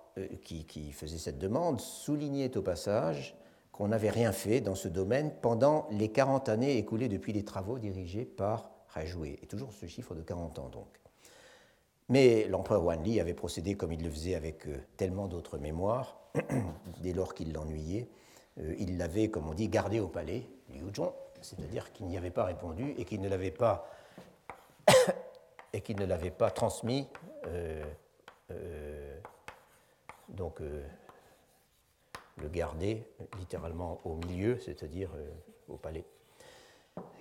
qui, faisait cette demande, soulignait au passage qu'on n'avait rien fait dans ce domaine pendant les 40 années écoulées depuis les travaux dirigés par Rajoué. Et toujours ce chiffre de 40 ans donc. Mais l'empereur Wanli avait procédé comme il le faisait avec euh, tellement d'autres mémoires, dès lors qu'il l'ennuyait. Euh, il l'avait, comme on dit, gardé au palais, Liu c'est-à-dire qu'il n'y avait pas répondu et qu'il ne l'avait pas, et ne l'avait pas transmis. Euh, donc le garder littéralement au milieu, c'est-à-dire euh, au palais,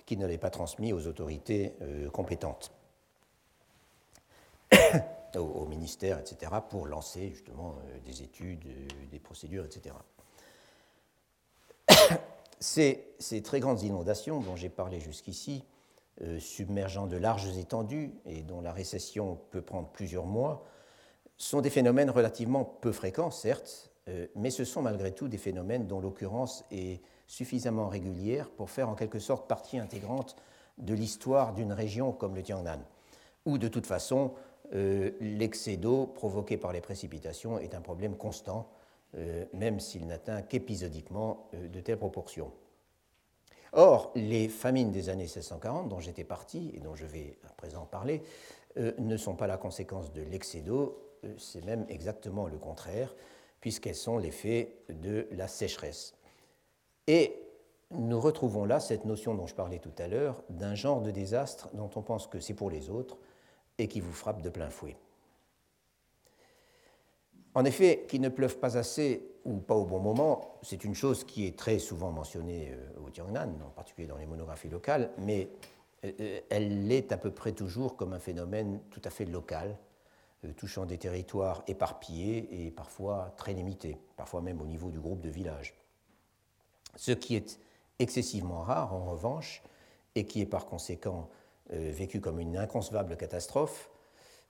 qui ne l'ait pas transmis aux autorités euh, compétentes. au, ministère, etc., pour lancer justement des études, des procédures, etc. Ces, très grandes inondations dont j'ai parlé jusqu'ici, submergeant de larges étendues et dont la récession peut prendre plusieurs mois, sont des phénomènes relativement peu fréquents, certes, euh, mais ce sont malgré tout des phénomènes dont l'occurrence est suffisamment régulière pour faire en quelque sorte partie intégrante de l'histoire d'une région comme le Tiangnan, où de toute façon euh, l'excès d'eau provoqué par les précipitations est un problème constant, euh, même s'il n'atteint qu'épisodiquement de telles proportions. Or, les famines des années 1640, dont j'étais parti et dont je vais à présent parler, ne sont pas la conséquence de l'excès d'eau, c'est même exactement le contraire puisqu'elles sont l'effet de la sécheresse. Et nous retrouvons là cette notion dont je parlais tout à l'heure d'un genre de désastre dont on pense que c'est pour les autres et qui vous frappe de plein fouet. En effet, qu'il ne pleuve pas assez ou pas au bon moment, c'est une chose qui est très souvent mentionnée euh, au Tiangnan, en particulier dans les monographies locales, mais euh, elle l'est à peu près toujours comme un phénomène tout à fait local, euh, touchant des territoires éparpillés et parfois très limités, parfois même au niveau du groupe de villages. Ce qui est excessivement rare, en revanche, et qui est par conséquent euh, vécu comme une inconcevable catastrophe,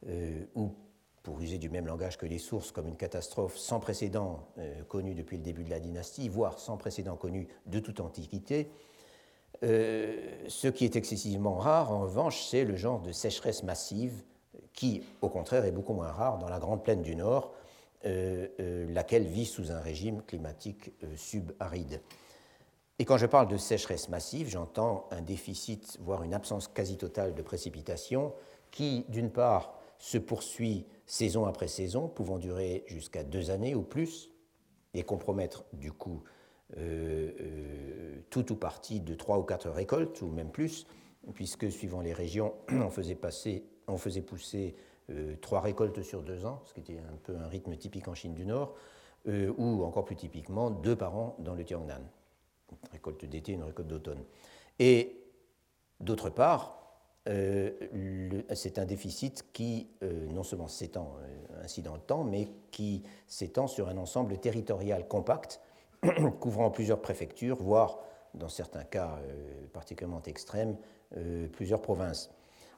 euh, ou, pour user du même langage que les sources, comme une catastrophe sans précédent connue depuis le début de la dynastie, voire sans précédent connu de toute antiquité, ce qui est excessivement rare, en revanche, c'est le genre de sécheresse massive qui, au contraire, est beaucoup moins rare dans la Grande Plaine du Nord, euh, euh, laquelle vit sous un régime climatique euh, subaride. Et quand je parle de sécheresse massive, j'entends un déficit, voire une absence quasi totale de précipitations, qui, d'une part, se poursuit saison après saison, pouvant durer jusqu'à deux années ou plus, et compromettre du coup tout ou partie de trois ou quatre récoltes, ou même plus, puisque suivant les régions, on faisait passer on faisait pousser euh, trois récoltes sur deux ans, ce qui était un peu un rythme typique en Chine du Nord, euh, ou encore plus typiquement deux par an dans le Tiangnan, une récolte d'été une récolte d'automne. Et d'autre part, euh, c'est un déficit qui non seulement s'étend ainsi dans le temps, mais qui s'étend sur un ensemble territorial compact, couvrant plusieurs préfectures, voire, dans certains cas particulièrement extrêmes, plusieurs provinces.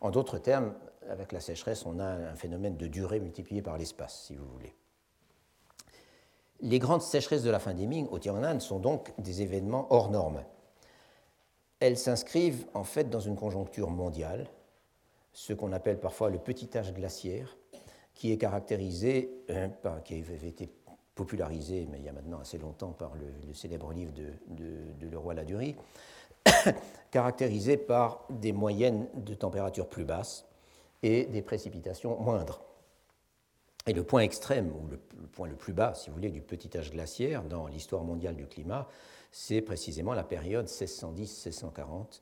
En d'autres termes, avec la sécheresse, on a un phénomène de durée multiplié par l'espace, si vous voulez. Les grandes sécheresses de la fin des Ming au Tiangnan sont donc des événements hors normes. Elles s'inscrivent en fait dans une conjoncture mondiale, ce qu'on appelle parfois le petit âge glaciaire, qui est caractérisé, euh, qui avait été popularisé, mais il y a maintenant assez longtemps, par le, célèbre livre de, de, Leroy Ladurie, caractérisé par des moyennes de température plus basses, et des précipitations moindres. Et le point extrême, ou le, point le plus bas, si vous voulez, du petit âge glaciaire dans l'histoire mondiale du climat, c'est précisément la période 1610-1640.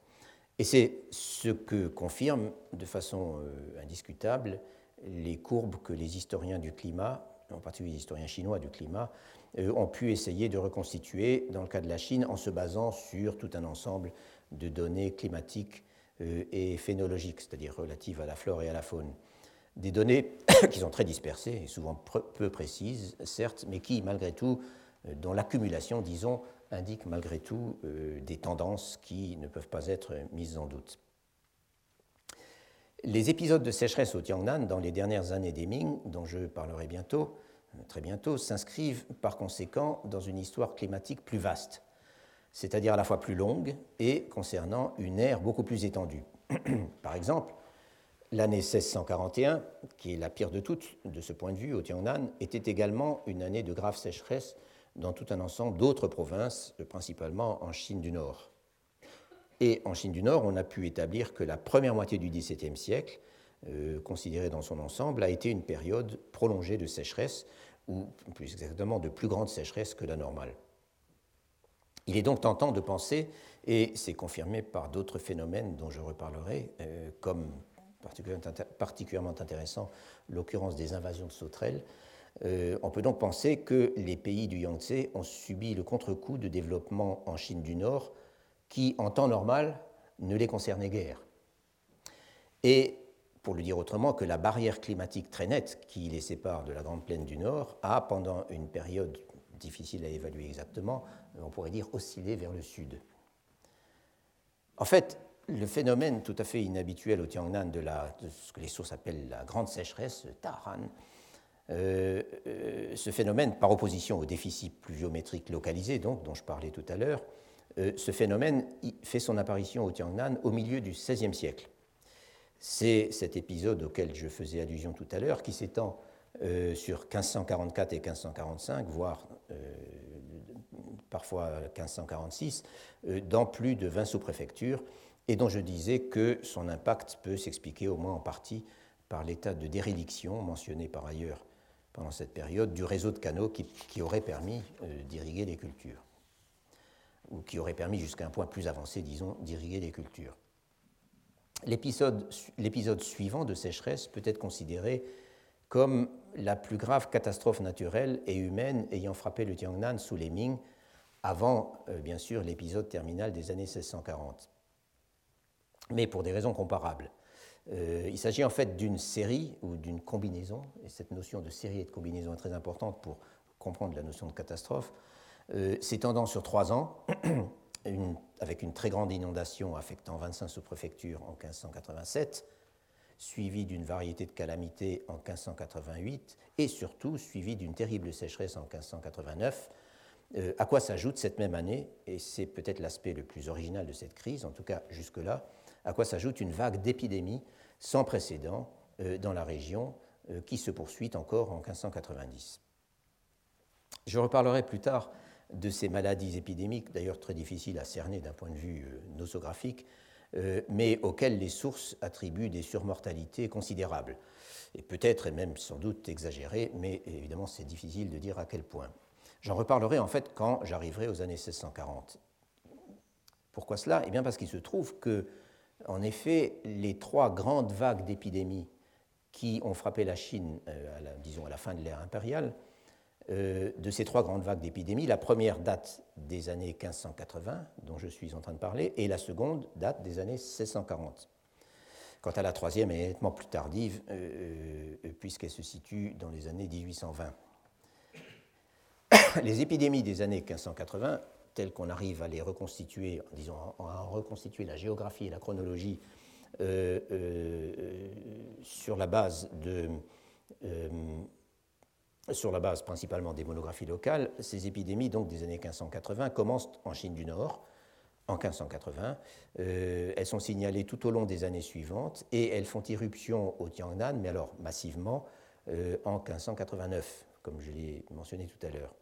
Et c'est ce que confirment de façon euh, indiscutable les courbes que les historiens du climat, en particulier les historiens chinois du climat, euh, ont pu essayer de reconstituer dans le cas de la Chine en se basant sur tout un ensemble de données climatiques et phénologiques, c'est-à-dire relatives à la flore et à la faune. Des données qui sont très dispersées et souvent peu précises, certes, mais qui, malgré tout, euh, dont l'accumulation, disons, indique malgré tout euh, des tendances qui ne peuvent pas être mises en doute. Les épisodes de sécheresse au Tiangnan dans les dernières années des Ming, dont je parlerai bientôt, très bientôt, s'inscrivent par conséquent dans une histoire climatique plus vaste, c'est-à-dire à la fois plus longue et concernant une ère beaucoup plus étendue. Par exemple, l'année 1641, qui est la pire de toutes de ce point de vue au Tiangnan, était également une année de grave sécheresse dans tout un ensemble d'autres provinces, principalement en Chine du Nord. Et en Chine du Nord, on a pu établir que la première moitié du XVIIe siècle, euh, considérée dans son ensemble, a été une période prolongée de sécheresse, ou plus exactement de plus grande sécheresse que la normale. Il est donc tentant de penser, et c'est confirmé par d'autres phénomènes dont je reparlerai, euh, comme particulièrement intéressant l'occurrence des invasions de sauterelles, euh, on peut donc penser que les pays du Yangtze ont subi le contre-coup de développement en Chine du Nord qui, en temps normal, ne les concernait guère. Et pour le dire autrement, que la barrière climatique très nette qui les sépare de la Grande Plaine du Nord a, pendant une période difficile à évaluer exactement, on pourrait dire oscillé vers le sud. En fait, le phénomène tout à fait inhabituel au Tiangnan de, ce que les sources appellent la grande sécheresse, Taran, euh, euh, ce phénomène, par opposition au déficit pluviométrique localisé donc, dont je parlais tout à l'heure, euh, ce phénomène fait son apparition au Tiangnan au milieu du XVIe siècle. C'est cet épisode auquel je faisais allusion tout à l'heure qui s'étend sur 1544 et 1545, voire parfois 1546, dans plus de 20 sous-préfectures, et dont je disais que son impact peut s'expliquer au moins en partie par l'état de dérédiction mentionné par ailleurs pendant cette période du réseau de canaux qui, aurait permis euh, d'irriguer les cultures, ou qui aurait permis jusqu'à un point plus avancé, disons, d'irriguer les cultures. L'épisode suivant de sécheresse peut être considéré comme la plus grave catastrophe naturelle et humaine ayant frappé le Tiangnan sous les Ming, avant, euh, bien sûr, l'épisode terminal des années 1640. Mais pour des raisons comparables. Euh, il s'agit en fait d'une série ou d'une combinaison, et cette notion de série et de combinaison est très importante pour comprendre la notion de catastrophe, euh, s'étendant sur trois ans, avec une très grande inondation affectant 25 sous-préfectures en 1587, suivie d'une variété de calamités en 1588, et surtout suivie d'une terrible sécheresse en 1589, euh, à quoi s'ajoute cette même année, et c'est peut-être l'aspect le plus original de cette crise, en tout cas jusque-là, à quoi s'ajoute une vague d'épidémies sans précédent euh, dans la région euh, qui se poursuit encore en 1590. Je reparlerai plus tard de ces maladies épidémiques, d'ailleurs très difficiles à cerner d'un point de vue nosographique, mais auxquelles les sources attribuent des surmortalités considérables, et peut-être et même sans doute exagérées, mais évidemment c'est difficile de dire à quel point. J'en reparlerai en fait quand j'arriverai aux années 1640. Pourquoi cela? Eh bien parce qu'il se trouve que en effet, les trois grandes vagues d'épidémies qui ont frappé la Chine, euh, à la, disons à la fin de l'ère impériale, euh, de ces trois grandes vagues d'épidémies, la première date des années 1580, dont je suis en train de parler, et la seconde date des années 1640. Quant à la troisième, elle est nettement plus tardive, euh, puisqu'elle se situe dans les années 1820. Les épidémies des années 1580 tels qu'on arrive à les reconstituer, disons, à reconstituer la géographie et la chronologie euh, euh, sur la base de euh, sur la base principalement des monographies locales, ces épidémies donc des années 1580 commencent en Chine du Nord en 1580. elles sont signalées tout au long des années suivantes et elles font irruption au Tiangnan, mais alors massivement en 1589, comme je l'ai mentionné tout à l'heure.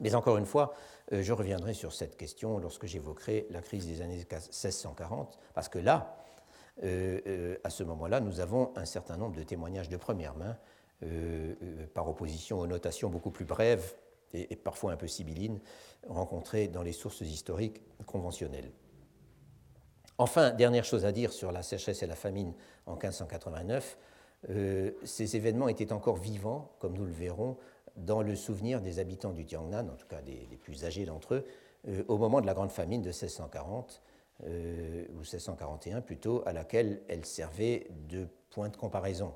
Mais encore une fois, euh, je reviendrai sur cette question lorsque j'évoquerai la crise des années 1640, parce que là, euh, euh, à ce moment-là, nous avons un certain nombre de témoignages de première main, par opposition aux notations beaucoup plus brèves et, parfois un peu sibyllines, rencontrées dans les sources historiques conventionnelles. Enfin, dernière chose à dire sur la sécheresse et la famine en 1589, ces événements étaient encore vivants, comme nous le verrons, dans le souvenir des habitants du Tiangnan, en tout cas des, plus âgés d'entre eux, euh, au moment de la grande famine de 1640, euh, ou 1641 plutôt, à laquelle elle servait de point de comparaison,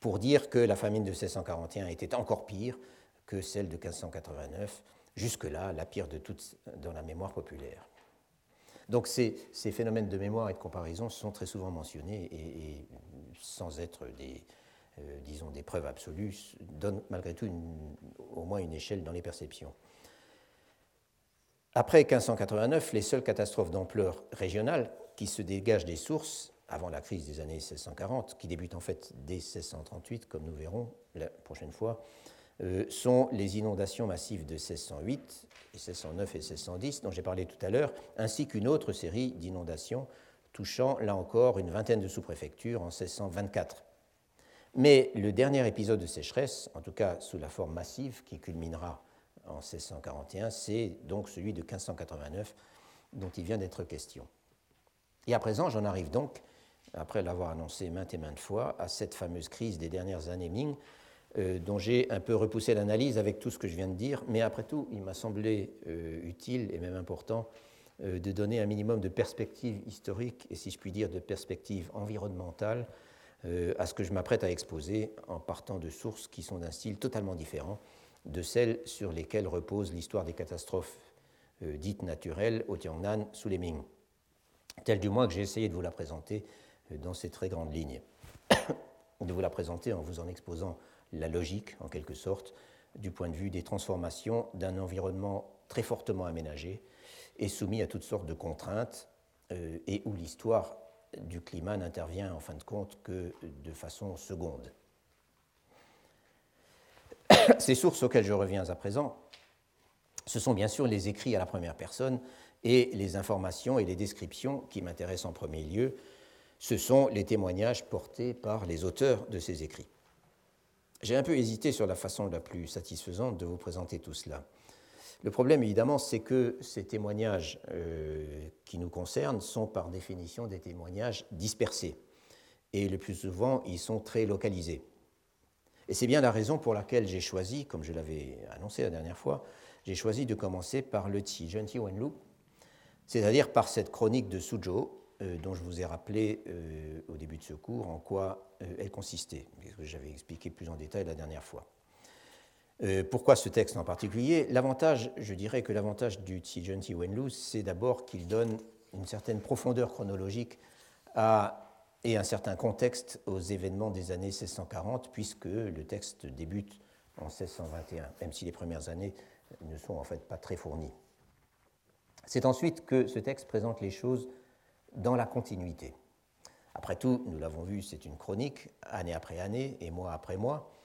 pour dire que la famine de 1641 était encore pire que celle de 1589, jusque-là la pire de toutes dans la mémoire populaire. Donc ces, phénomènes de mémoire et de comparaison sont très souvent mentionnés et sans être des, euh, disons, des preuves absolues, donnent malgré tout au moins une échelle dans les perceptions. Après 1589, les seules catastrophes d'ampleur régionale qui se dégagent des sources, avant la crise des années 1640, qui débute en fait dès 1638, comme nous verrons la prochaine fois, euh, sont les inondations massives de 1608, 1609 et 1610, dont j'ai parlé tout à l'heure, ainsi qu'une autre série d'inondations touchant, là encore, une vingtaine de sous-préfectures en 1624. Mais le dernier épisode de sécheresse, en tout cas sous la forme massive qui culminera en 1641, c'est donc celui de 1589 dont il vient d'être question. Et à présent, j'en arrive donc, après l'avoir annoncé maintes et maintes fois, à cette fameuse crise des dernières années Ming, euh, dont j'ai un peu repoussé l'analyse avec tout ce que je viens de dire, mais après tout, il m'a semblé euh, utile et même important euh, de donner un minimum de perspective historique et, si je puis dire, de perspective environnementale à ce que je m'apprête à exposer en partant de sources qui sont d'un style totalement différent de celles sur lesquelles repose l'histoire des catastrophes dites naturelles au Tiangnan sous les Ming, telle du moins que j'ai essayé de vous la présenter dans ces très grandes lignes, de vous la présenter en vous en exposant la logique, en quelque sorte, du point de vue des transformations d'un environnement très fortement aménagé et soumis à toutes sortes de contraintes, euh, et où l'histoire du climat n'intervient en fin de compte que de façon seconde. Ces sources auxquelles je reviens à présent, ce sont bien sûr les écrits à la première personne et les informations et les descriptions qui m'intéressent en premier lieu. Ce sont les témoignages portés par les auteurs de ces écrits. J'ai un peu hésité sur la façon la plus satisfaisante de vous présenter tout cela. Le problème, évidemment, c'est que ces témoignages euh, qui nous concernent sont par définition des témoignages dispersés. Et le plus souvent, ils sont très localisés. Et c'est bien la raison pour laquelle j'ai choisi, comme je l'avais annoncé la dernière fois, j'ai choisi de commencer par le Ti Ti Wenlu, c'est-à-dire par cette chronique de Suzhou, euh, dont je vous ai rappelé euh, au début de ce cours en quoi elle consistait, que j'avais expliqué plus en détail la dernière fois. Pourquoi ce texte en particulier? L'avantage, je dirais que l'avantage du Tijen Wenlu, c'est d'abord qu'il donne une certaine profondeur chronologique et un certain contexte aux événements des années 1640, puisque le texte débute en 1621, même si les premières années ne sont en fait pas très fournies. C'est ensuite que ce texte présente les choses dans la continuité. Après tout, nous l'avons vu, c'est une chronique, année après année et mois après mois, euh,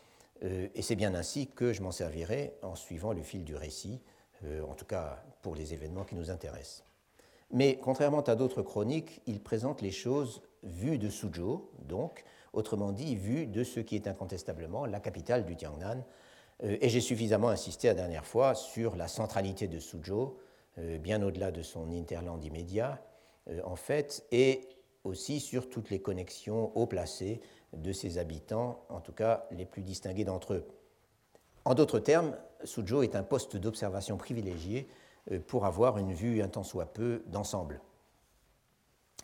et c'est bien ainsi que je m'en servirai en suivant le fil du récit, euh, en tout cas pour les événements qui nous intéressent. Mais contrairement à d'autres chroniques, il présente les choses vues de Suzhou, donc, autrement dit, vues de ce qui est incontestablement la capitale du Tiangnan. Euh, et j'ai suffisamment insisté la dernière fois sur la centralité de Suzhou, bien au-delà de son interland immédiat, euh, en fait, et aussi sur toutes les connexions haut placées de ses habitants, en tout cas les plus distingués d'entre eux. En d'autres termes, Suzhou est un poste d'observation privilégié euh, pour avoir une vue un tant soit peu d'ensemble.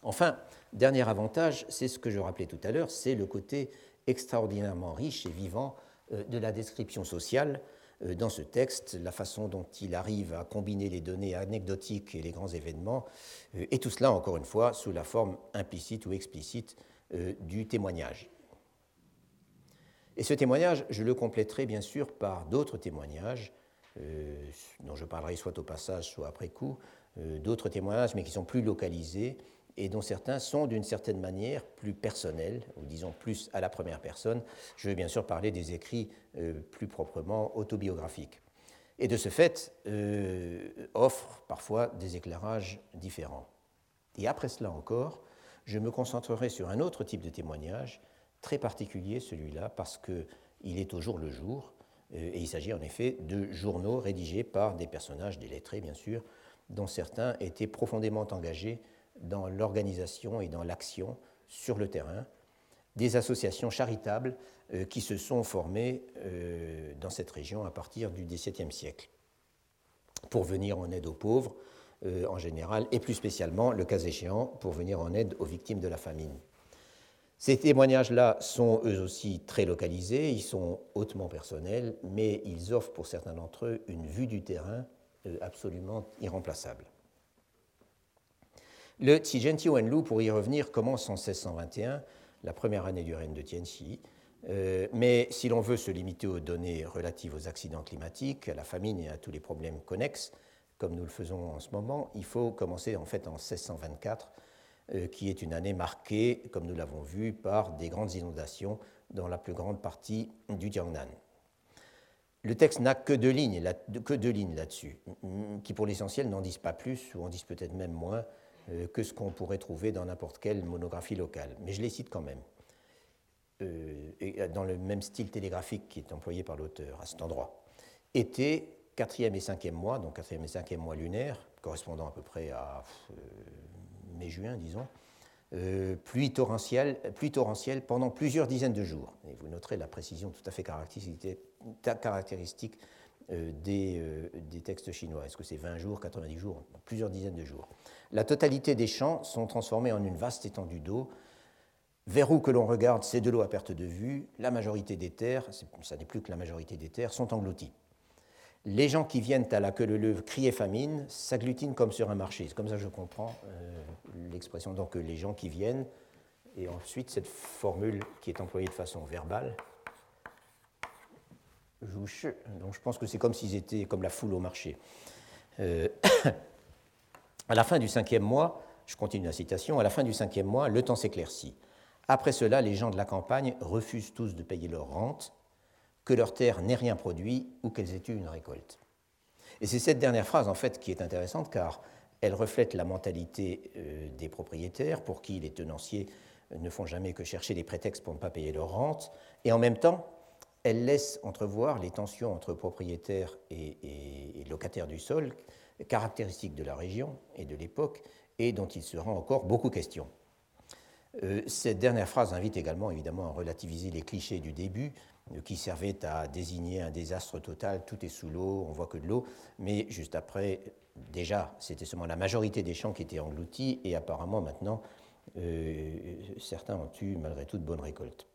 Enfin, dernier avantage, c'est ce que je rappelais tout à l'heure, c'est le côté extraordinairement riche et vivant euh, de la description sociale euh, dans ce texte, la façon dont il arrive à combiner les données anecdotiques et les grands événements, et tout cela, encore une fois, sous la forme implicite ou explicite du témoignage. Et ce témoignage, je le compléterai bien sûr par d'autres témoignages, dont je parlerai soit au passage, soit après coup, d'autres témoignages, mais qui sont plus localisés et dont certains sont d'une certaine manière plus personnels, ou disons plus à la première personne. Je vais bien sûr parler des écrits euh, plus proprement autobiographiques. Et de ce fait, euh, offre parfois des éclairages différents. Et après cela encore, je me concentrerai sur un autre type de témoignage, très particulier celui-là, parce qu'il est au jour le jour, euh, et il s'agit en effet de journaux rédigés par des personnages, des lettrés bien sûr, dont certains étaient profondément engagés dans l'organisation et dans l'action sur le terrain, des associations charitables euh, qui se sont formées euh, dans cette région à partir du XVIIe siècle pour venir en aide aux pauvres en général et plus spécialement, le cas échéant, pour venir en aide aux victimes de la famine. Ces témoignages-là sont eux aussi très localisés, ils sont hautement personnels, mais ils offrent pour certains d'entre eux une vue du terrain absolument irremplaçable. Le Tijenti Wenlu, pour y revenir, commence en 1621, la première année du règne de Tianxi. Euh, mais si l'on veut se limiter aux données relatives aux accidents climatiques, à la famine et à tous les problèmes connexes, comme nous le faisons en ce moment, il faut commencer en fait en 1624, euh, qui est une année marquée, comme nous l'avons vu, par des grandes inondations dans la plus grande partie du Jiangnan. Le texte n'a que deux lignes, que deux lignes là-dessus, qui pour l'essentiel n'en disent pas plus, ou en disent peut-être même moins euh, que ce qu'on pourrait trouver dans n'importe quelle monographie locale. Mais je les cite quand même, euh, dans le même style télégraphique qui est employé par l'auteur à cet endroit. Été, quatrième et cinquième mois, donc quatrième et cinquième mois lunaire, correspondant à peu près à euh, mai-juin, disons, pluie, torrentielle, pluie torrentielle pendant plusieurs dizaines de jours. Et vous noterez la précision tout à fait caractéristique des, des, textes chinois. Est-ce que c'est 20 jours, 90 jours, plusieurs dizaines de jours la totalité des champs sont transformés en une vaste étendue d'eau, Vers où que l'on regarde, c'est de l'eau à perte de vue. La majorité des terres, ça n'est plus que la majorité des terres, sont englouties. Les gens qui viennent à la queue leu crier famine s'agglutinent comme sur un marché. C'est comme ça que je comprends euh, l'expression. Donc les gens qui viennent, et ensuite cette formule qui est employée de façon verbale, donc je pense que c'est comme s'ils étaient comme la foule au marché. Euh, à la fin du cinquième mois, je continue la citation, à la fin du cinquième mois, le temps s'éclaircit. Après cela, les gens de la campagne refusent tous de payer leur rente, que leur terre n'ait rien produit ou qu'elles aient eu une récolte. Et c'est cette dernière phrase, en fait, qui est intéressante, car elle reflète la mentalité euh, des propriétaires, pour qui les tenanciers ne font jamais que chercher des prétextes pour ne pas payer leur rente, et en même temps, elle laisse entrevoir les tensions entre propriétaires et, locataires du sol, caractéristiques de la région et de l'époque, et dont il sera encore beaucoup question. Euh, cette dernière phrase invite également évidemment à relativiser les clichés du début, qui servaient à désigner un désastre total, tout est sous l'eau, on voit que de l'eau, mais juste après, déjà, c'était seulement la majorité des champs qui étaient engloutis, et apparemment maintenant, euh, certains ont eu malgré tout de bonnes récoltes.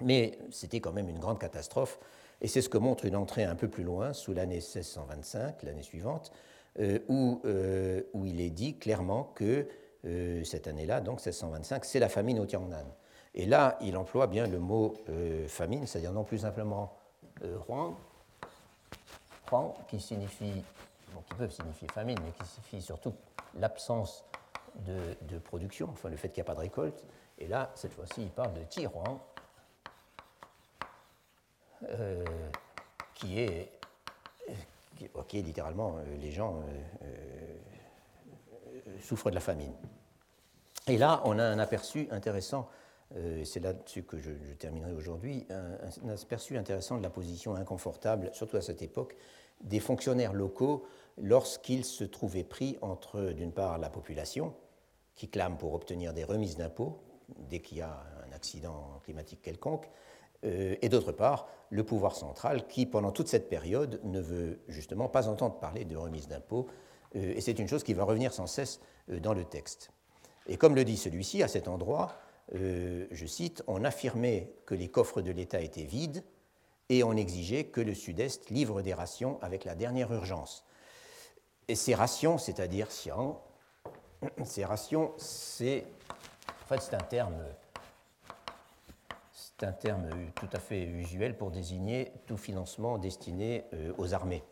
Mais c'était quand même une grande catastrophe, et c'est ce que montre une entrée un peu plus loin, sous l'année 1625, l'année suivante, euh, où, euh, il est dit clairement que euh, cette année-là, donc 1625, c'est la famine au Tiangnan. Et là, il emploie bien le mot famine, c'est-à-dire non plus simplement huang, huang, qui signifie, bon, qui peuvent signifier famine, mais qui signifie surtout l'absence de, production, enfin le fait qu'il n'y a pas de récolte. Et là, cette fois-ci, il parle de ti euh, qui, est, qui, littéralement euh, les gens euh, souffrent de la famine. Et là, on a un aperçu intéressant, c'est là-dessus que je, terminerai aujourd'hui, un, aperçu intéressant de la position inconfortable, surtout à cette époque, des fonctionnaires locaux lorsqu'ils se trouvaient pris entre, d'une part, la population, qui clame pour obtenir des remises d'impôts dès qu'il y a un accident climatique quelconque, euh, et d'autre part, le pouvoir central qui, pendant toute cette période, ne veut justement pas entendre parler de remise d'impôts, euh, et c'est une chose qui va revenir sans cesse euh, dans le texte. Et comme le dit celui-ci, à cet endroit, je cite, on affirmait que les coffres de l'État étaient vides et on exigeait que le Sud-Est livre des rations avec la dernière urgence. Et ces rations, c'est-à-dire sian, ces rations, c'est en fait, c'est un terme c'est un terme tout à fait usuel pour désigner tout financement destiné euh, aux armées,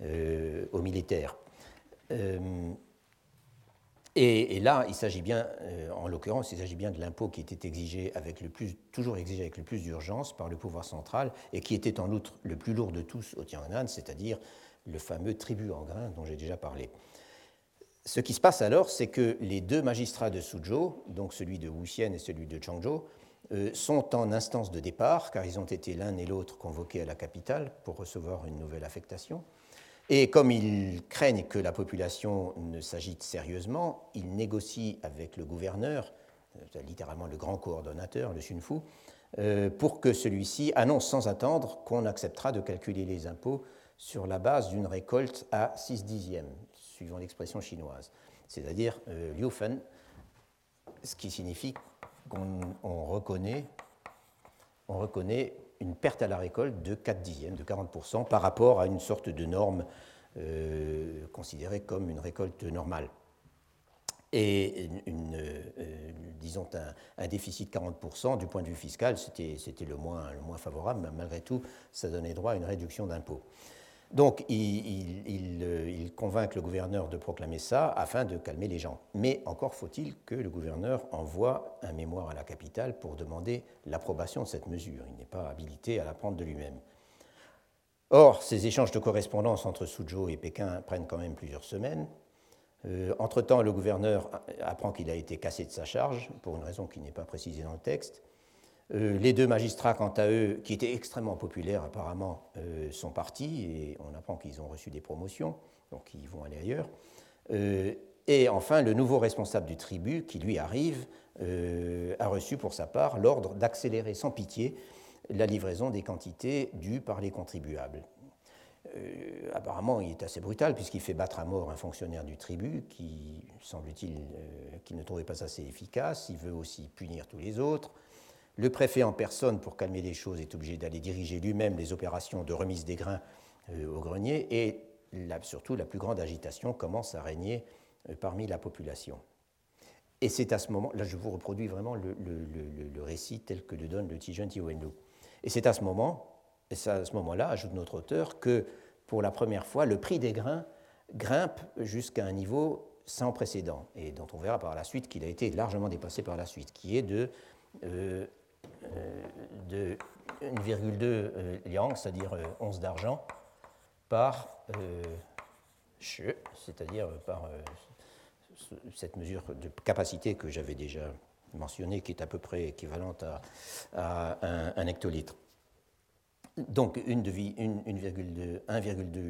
euh, aux militaires. Euh, et, là, il s'agit bien, en l'occurrence, il s'agit bien de l'impôt qui était exigé avec le plus, toujours exigé avec le plus d'urgence par le pouvoir central et qui était en outre le plus lourd de tous au Tiangnan, c'est-à-dire le fameux tribut en grain dont j'ai déjà parlé. Ce qui se passe alors, c'est que les deux magistrats de Suzhou, donc celui de Wuxian et celui de Changzhou, euh, sont en instance de départ, car ils ont été l'un et l'autre convoqués à la capitale pour recevoir une nouvelle affectation. Et comme ils craignent que la population ne s'agite sérieusement, ils négocient avec le gouverneur, euh, littéralement le grand coordonnateur, le Sunfu, euh, pour que celui-ci annonce sans attendre qu'on acceptera de calculer les impôts sur la base d'une récolte à 6 dixièmes, suivant l'expression chinoise, c'est-à-dire liu fen, ce qui signifie on, reconnaît, on reconnaît une perte à la récolte de 4 dixièmes, de 40%, par rapport à une sorte de norme euh, considérée comme une récolte normale. Et euh, disons un, déficit de 40% du point de vue fiscal, c'était le moins, le moins favorable, malgré tout, ça donnait droit à une réduction d'impôts. Donc euh, il, convainc le gouverneur de proclamer ça afin de calmer les gens. Mais encore faut-il que le gouverneur envoie un mémoire à la capitale pour demander l'approbation de cette mesure. Il n'est pas habilité à la prendre de lui-même. Or, ces échanges de correspondance entre Suzhou et Pékin prennent quand même plusieurs semaines. Euh, entre-temps, le gouverneur apprend qu'il a été cassé de sa charge, pour une raison qui n'est pas précisée dans le texte. Euh, les deux magistrats, quant à eux, qui étaient extrêmement populaires apparemment, euh, sont partis et on apprend qu'ils ont reçu des promotions, donc ils vont aller ailleurs. Euh, et enfin, le nouveau responsable du tribut, qui lui arrive, a reçu pour sa part l'ordre d'accélérer sans pitié la livraison des quantités dues par les contribuables. apparemment, il est assez brutal puisqu'il fait battre à mort un fonctionnaire du tribut qui, semble-t-il, ne trouvait pas assez efficace. Il veut aussi punir tous les autres. Le préfet en personne, pour calmer les choses, est obligé d'aller diriger lui-même les opérations de remise des grains au grenier et surtout la plus grande agitation commence à régner parmi la population. Et c'est à ce moment, là je vous reproduis vraiment le, récit tel que le donne le Tijan Tiwenlu. Et c'est à ce moment, et à ce moment-là, ajoute notre auteur, que pour la première fois, le prix des grains grimpe jusqu'à un niveau sans précédent, et dont on verra par la suite qu'il a été largement dépassé par la suite, qui est de, euh, euh, de 1,2 euh, liang, c'est-à-dire 11 d'argent, par che, c'est-à-dire par cette mesure de capacité que j'avais déjà mentionnée, qui est à peu près équivalente à, un, hectolitre. Donc 1,2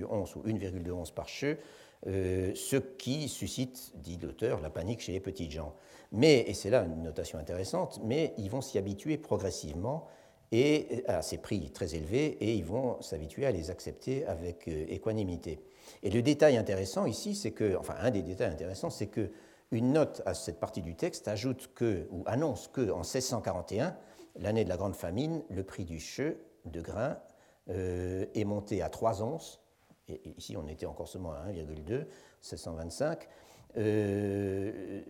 once ou 1,2 once par cheveu, euh, ce qui suscite, dit l'auteur, la panique chez les petits gens. Mais, et c'est là une notation intéressante, mais ils vont s'y habituer progressivement et à ces prix très élevés et ils vont s'habituer à les accepter avec euh, équanimité. Et le détail intéressant ici, c'est que, enfin un des détails intéressants, c'est que une note à cette partie du texte ajoute que, ou annonce que en 1641, l'année de la grande famine, le prix du cheveu de grain euh, est monté à 3 onces, ici on était encore seulement à 1,2, 1625, euh,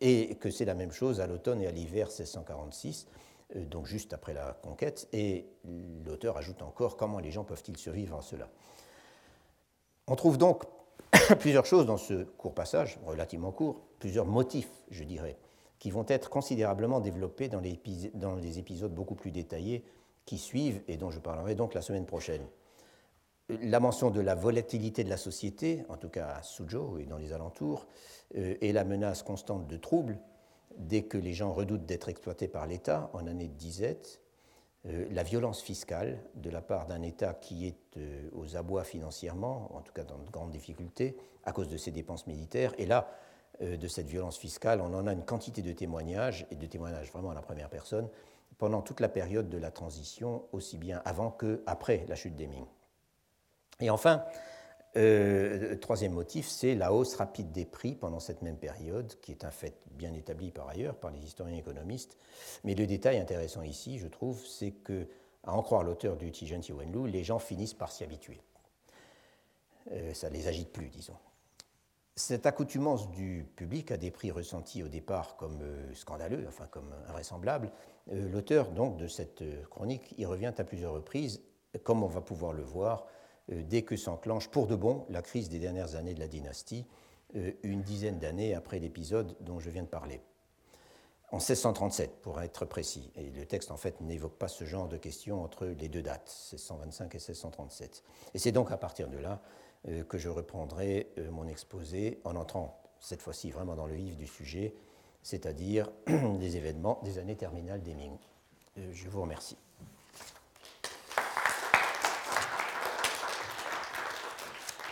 et que c'est la même chose à l'automne et à l'hiver 1646, euh, donc juste après la conquête, et l'auteur ajoute encore comment les gens peuvent-ils survivre à cela. On trouve donc plusieurs choses dans ce court passage, relativement court, plusieurs motifs, je dirais, qui vont être considérablement développés dans les, dans les épisodes beaucoup plus détaillés qui suivent et dont je parlerai donc la semaine prochaine. La mention de la volatilité de la société, en tout cas à Suzhou et dans les alentours, euh, et la menace constante de troubles dès que les gens redoutent d'être exploités par l'État en année de disette, euh, la violence fiscale de la part d'un État qui est euh, aux abois financièrement, en tout cas dans de grandes difficultés, à cause de ses dépenses militaires. Et là, euh, de cette violence fiscale, on en a une quantité de témoignages, et de témoignages vraiment à la première personne, pendant toute la période de la transition, aussi bien avant qu'après la chute des Ming. Et enfin, euh, troisième motif, c'est la hausse rapide des prix pendant cette même période, qui est un fait bien établi par ailleurs par les historiens économistes. Mais le détail intéressant ici, je trouve, c'est que, à en croire l'auteur du Tijen Wenlu, les gens finissent par s'y habituer. Euh, ça ne les agite plus, disons. Cette accoutumance du public à des prix ressentis au départ comme euh, scandaleux, enfin comme invraisemblables, l'auteur donc de cette chronique y revient à plusieurs reprises, comme on va pouvoir le voir dès que s'enclenche pour de bon la crise des dernières années de la dynastie, euh, une dizaine d'années après l'épisode dont je viens de parler. En 1637, pour être précis, et le texte en fait n'évoque pas ce genre de questions entre les deux dates, 1625 et 1637. Et c'est donc à partir de là euh, que je reprendrai mon exposé en entrant cette fois-ci vraiment dans le vif du sujet, c'est-à-dire des événements des années terminales des Ming. Je vous remercie.